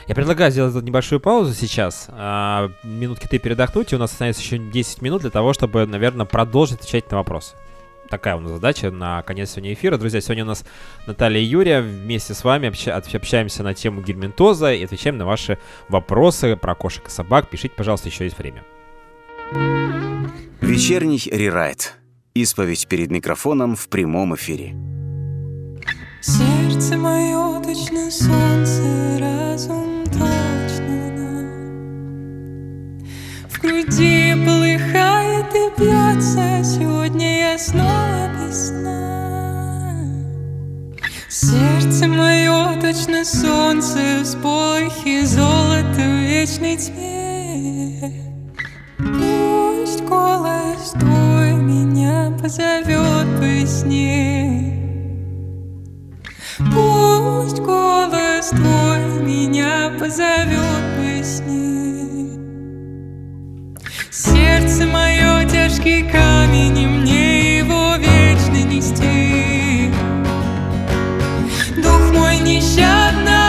Я предлагаю сделать небольшую паузу сейчас, а, минутки ты передохнуть, и у нас останется еще 10 минут для того, чтобы, наверное, продолжить отвечать на вопросы. Такая у нас задача на конец сегодня эфира. Друзья, сегодня у нас Наталья и Юрия. Вместе с вами обща- общаемся на тему гельминтоза и отвечаем на ваши вопросы про кошек и собак. Пишите, пожалуйста, еще есть время. Вечерний рерайт. Исповедь перед микрофоном в прямом эфире. Сердце мое точно солнце, разум точно. В груди полыхает и бьется, сегодня я снова без сна. Сердце мое точно солнце, всполохи золота вечной тьме. Пусть голос твой меня позовет во сне. Пусть голос твой меня позовет во сне. Сердце мое тяжкий камень, и мне его вечно нести. Дух мой нещадно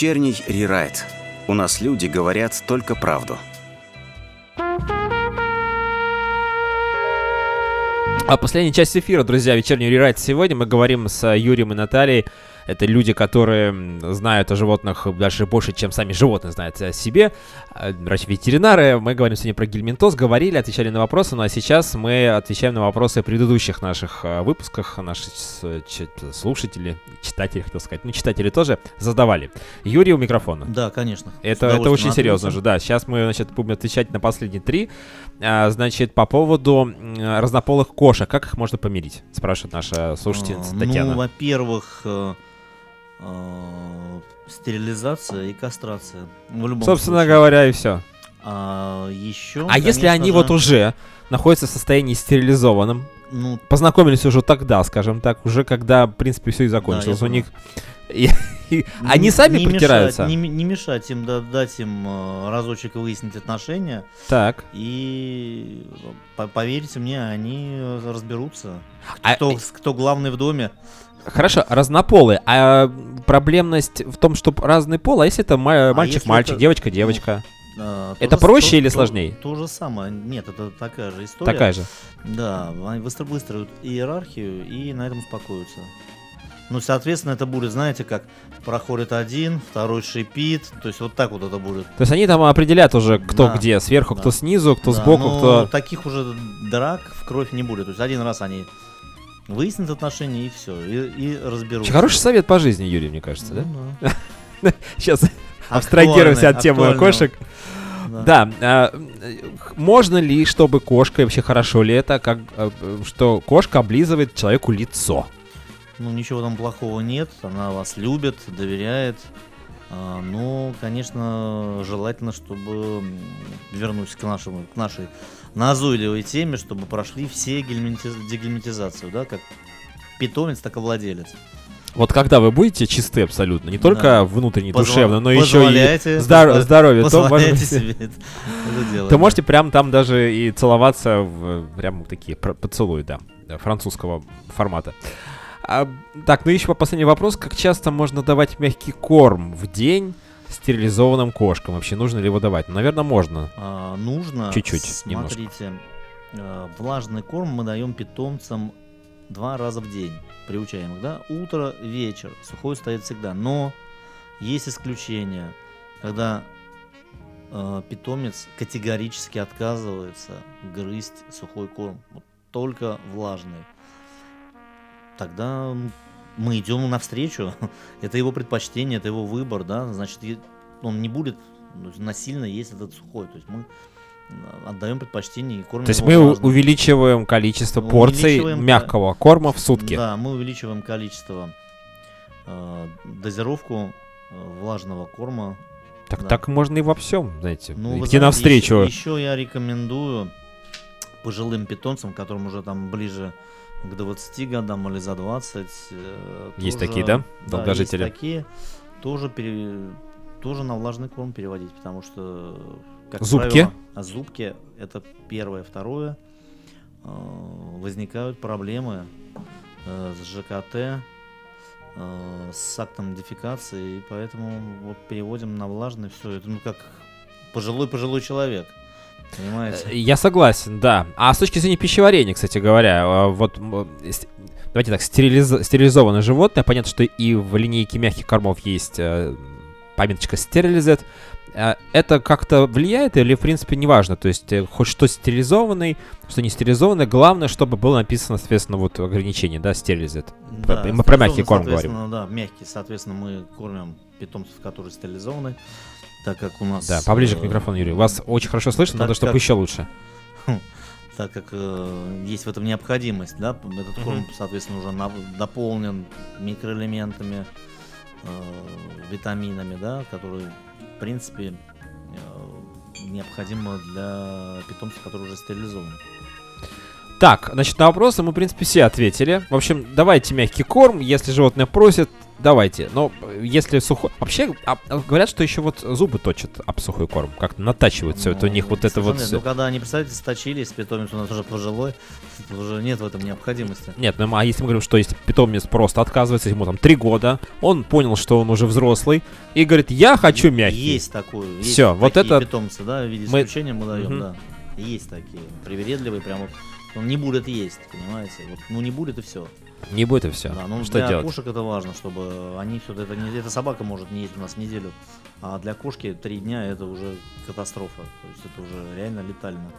Вечерний рерайт. У нас люди говорят только правду. А последняя часть эфира, друзья, вечерний рерайт. Сегодня мы говорим с Юрием и Натальей. Это люди, которые знают о животных даже больше, чем сами животные знают о себе. А, Врачи-ветеринары. Мы говорим сегодня про гельминтоз. Говорили, отвечали на вопросы. Ну а сейчас мы отвечаем на вопросы предыдущих наших а, выпусках. Наши слушатели, читатели, хотел сказать, ну читатели тоже задавали. Юрий у микрофона. Да, конечно. Это, это очень серьезно ответим. же, да. Сейчас мы, значит, будем отвечать на последние три. А, значит, по поводу разнополых кошек. Как их можно помирить? Спрашивает наша слушательница Татьяна. Ну, во-первых, э, э, стерилизация и кастрация. В любом Собственно случае. говоря, и все. А еще. А если они же, вот уже находятся в состоянии стерилизованном, Ну, познакомились уже тогда, скажем так, уже когда, в принципе, все и закончилось. я У них... и- и они сами не притираются? Мешать, не, мешать им, да- дать им э, разочек выяснить отношения. Так. И по- поверьте мне, они э, разберутся. А- Кто, кто главный в доме. Хорошо, разнополые. А проблемность в том, что разный пол, а если это ма- А мальчик-мальчик, если это- девочка-девочка? э, Это то же- проще то- или то- сложней? То, же самое. Нет, это такая же история. Такая же. Да, они выстроят иерархию и на этом успокоятся. Ну, соответственно, это будет, знаете, как проходит один, второй шипит, то есть вот так вот это будет. То есть они там определяют уже, кто Да, где, сверху, да. кто снизу, кто Да, сбоку, но кто... таких уже драк в кровь не будет. То есть один раз они выяснят отношения и все, и, и разберутся. Хороший совет по жизни, Юрий, мне кажется, да? Ну да. Сейчас абстрагируемся от темы кошек. да. Да, а, можно ли, чтобы кошка, вообще хорошо ли это, как, э, что кошка облизывает человеку лицо? Ну, ничего там плохого нет, она вас любит, доверяет. А, Ну, конечно, желательно, чтобы, вернусь к, нашему, к нашей назойливой теме, чтобы прошли все гельминти- дегельминтизацию, да, как питомец, так и владелец. Вот когда вы будете чисты абсолютно, не только Да. внутренне, Позва- душевно, но еще и здор- здоровье, то быть, себе это, это делать. То да. можете прям там даже и целоваться в прям такие поцелуи, да, французского формата. А, так, ну еще последний вопрос. Как часто можно давать мягкий корм в день стерилизованным кошкам? Вообще нужно ли его давать? Ну, наверное, можно. А, нужно. Чуть-чуть, немножко. Смотрите, э, влажный корм мы даем питомцам два раза в день. Приучаем их, да? Утро, вечер. Сухой стоит всегда. Но есть исключения, когда э, питомец категорически отказывается грызть сухой корм. Вот только влажный. Тогда мы идем навстречу. это его предпочтение, это его выбор, да. Значит, он не будет ну, насильно есть этот сухой. То есть мы отдаем предпочтение и кормим То есть мы влажным. увеличиваем количество порций Увеличиваем, мягкого корма в сутки. Да, мы увеличиваем количество, э, дозировку э, влажного корма. Так, да. так можно и во всем, знаете. Ну, идти знаете, навстречу. Еще, я рекомендую пожилым питомцам, которым уже там ближе к 20 годам или за 20. э, Есть тоже- такие, да, есть долгожители? такие. Тоже, пере- тоже на влажный корм переводить, потому что... Как Зубки? правило, а зубки это первое. Второе, э, возникают проблемы э, с ЖКТ, э, с актом дефекации, и поэтому вот переводим на влажный все. Это ну как пожилой-пожилой человек. Понимаете? Э, Я согласен, да. А с точки зрения пищеварения, кстати говоря, а, вот с- давайте так, стерилиз- стерилизованное животное, понятно, что и в линейке мягких кормов есть э, пометочка стерилизет. Это как-то влияет или, в принципе, неважно? То есть, э, хоть что стерилизованный, что не стерилизованный, главное, чтобы было написано, соответственно, вот ограничение, да, стерилизет. Да, мы про мягкий корм говорим. соответственно, Да, мягкий. Соответственно, мы кормим питомцев, которые стерилизованы, так как у нас... Да, поближе к э, микрофону, Юрий. Вас очень хорошо слышно, так надо, чтобы как- еще лучше. так как э, есть в этом необходимость, да, этот корм, соответственно, уже дополнен микроэлементами, э, витаминами, да, которые, в принципе, э, необходимы для питомцев, которые уже стерилизованы. Так, значит, на вопросы мы, в принципе, все ответили. В общем, давайте мягкий корм, если животное просит, давайте. Но э, если сухой... Вообще, а, а, говорят, что еще вот зубы точат об сухой корм. Как-то натачивают все это у них вот это вот... нет. Ну, когда они, представьте, сточились, питомец у нас уже пожилой, уже нет в этом необходимости. Нет, ну а если мы говорим, что если питомец просто отказывается, ему там три года, он понял, что он уже взрослый, и говорит, я хочу мягкий. Есть такое. есть Всё, вот это- питомцы, да, в виде мы- исключения мы даем, Мгм. да. Есть такие, привередливые, прям вот. Он не будет есть, понимаете? Вот, ну не будет и все. Не будет и все. Да, ну что для делать? кошек это важно, чтобы они все это не. Эта собака может не есть у нас неделю, а для кошки три дня это уже катастрофа. То есть это уже реально летально.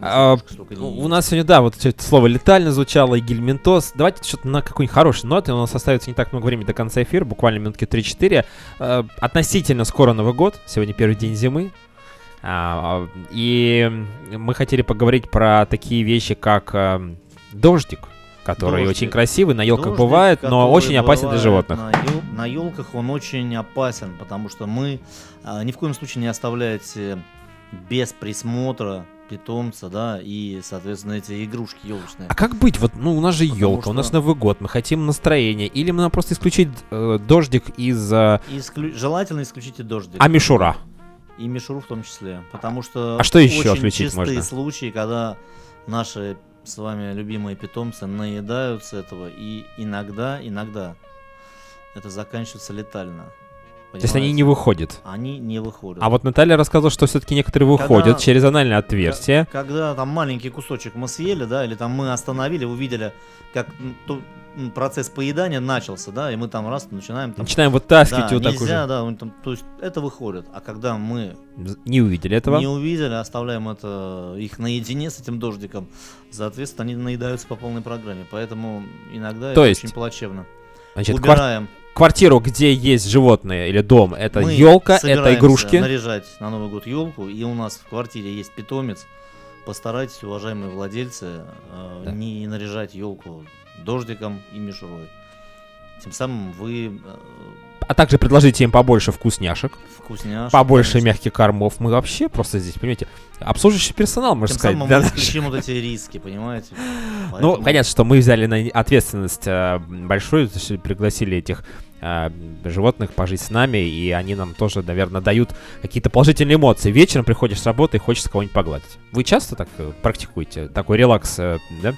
А, У нас сегодня, да, вот это слово летально звучало, и гельминтоз. Давайте что-то на какой-нибудь хорошей ноте. У нас остается не так много времени до конца эфира, буквально минутки 3-4. Э, относительно скоро Новый год. Сегодня первый день зимы. А, и мы хотели поговорить про такие вещи, как э, дождик, который Дождик. очень красивый, на елках Дождик, бывает, но очень опасен для животных. На, ел- на елках он очень опасен, потому что мы а, ни в коем случае не оставляете без присмотра питомца, да, и, соответственно, эти игрушки елочные. А как быть? Вот, ну, у нас же елка, у нас что- Новый год, мы хотим настроение. Или мы надо просто исключить э, дождик из э, Исклю- Желательно исключите дождик. а мишура. И мишуру в том числе. Потому что А что еще очень чистые можно? случаи, когда наши с вами любимые питомцы наедаются этого, и иногда, иногда это заканчивается летально. То есть они Понимаете? не выходят. Они не выходят. А вот Наталья рассказывала, что все-таки некоторые выходят Когда- через анальное отверстие. Когда там маленький кусочек мы съели, да, или там мы остановили, увидели, как то- м, процесс поедания начался, да, и мы там раз начинаем там, Начинаем вытаскивать да, так нельзя, уже. да, он там- то есть это выходит. А когда мы Не увидели этого. не увидели, оставляем это их наедине с этим дождиком, соответственно, они наедаются по полной программе. Поэтому иногда То это есть очень плачевно. Значит, квар- Убираем. квартиру, где есть животные или дом, это Мы елка, это игрушки. наряжать на Новый год елку, и у нас в квартире есть питомец. Постарайтесь, уважаемые владельцы, э, Да. не наряжать елку дождиком и мишурой. Тем самым вы э, А также предложите им побольше вкусняшек, вкусняшек. побольше конечно. мягких кормов. Мы вообще просто здесь, понимаете, обслуживающий персонал, можно Тем сказать. самым для мы исключим вот эти риски, понимаете? Ну, понятно, что мы взяли на ответственность э, большую, пригласили этих э, животных пожить с нами, и они нам тоже, наверное, дают какие-то положительные эмоции. Вечером приходишь с работы и хочется кого-нибудь погладить. Вы часто так практикуете? Такой релакс, э, да?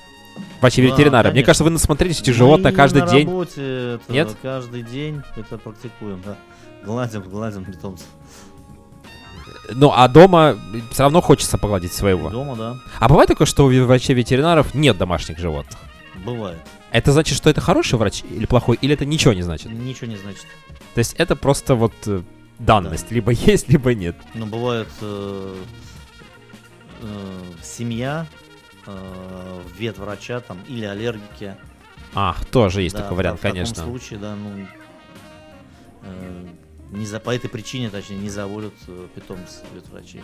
Врачи Да, ветеринары. Мне кажется, вы насмотрелись этих Мы животных каждый на день. работе это Нет? каждый день это практикуем, да. Гладим, гладим питомцев. Ну, а дома все равно хочется погладить своего. Дома, да, А бывает такое, что у врачей ветеринаров нет домашних животных? бывает. Это значит, что это хороший врач или плохой, или это ничего не значит? Ничего не значит. То есть это просто вот э, данность. Либо есть, либо нет. Но бывает э, э, семья, э, ветврача там или аллергики. Ах, тоже есть Да, такой в- вариант, в таком конечно. случае, да, ну э, не за, по этой причине, точнее, не заводят э, питомцев ветврачей.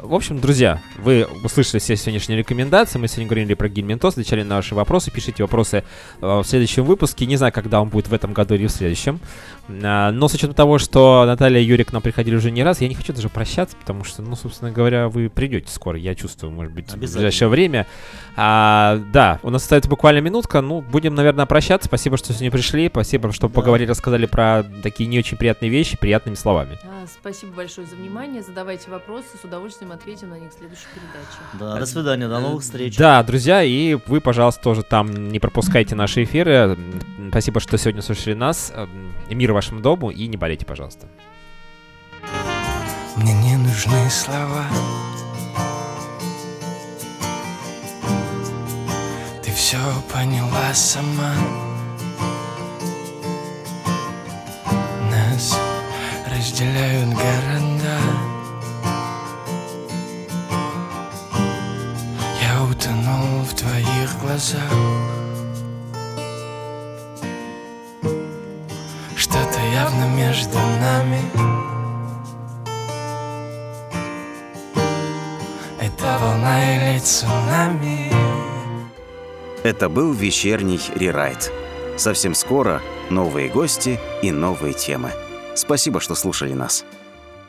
В общем, друзья, вы услышали все сегодняшние рекомендации. Мы сегодня говорили про гельминтоз, отвечали на ваши вопросы. Пишите вопросы э, в следующем выпуске. Не знаю, когда он будет в этом году или в следующем. А, Но с учетом того, что Наталья и Юрий к нам приходили уже не раз, я не хочу даже прощаться, потому что, ну, собственно говоря, вы придете скоро. Я чувствую, может быть, в ближайшее время. А, да, у нас остается буквально минутка. Ну, будем, наверное, прощаться. Спасибо, что сегодня пришли. Спасибо, что Да. поговорили, рассказали про такие не очень приятные вещи приятными словами. А, Спасибо большое за внимание. Задавайте вопросы, с удовольствием ответим на них в следующей передаче. Да, до свидания, до новых встреч. Да, друзья, и вы, пожалуйста, тоже там не пропускайте наши эфиры. Спасибо, что сегодня слушали нас. М, И мир вашему дому, и не болейте, пожалуйста. Мне не нужны слова. Ты все поняла сама. Нас разделяют города. Я утонул в твоих глазах явно между нами Это волна или цунами Это был вечерний рерайт. Совсем скоро новые гости и новые темы. Спасибо, что слушали нас.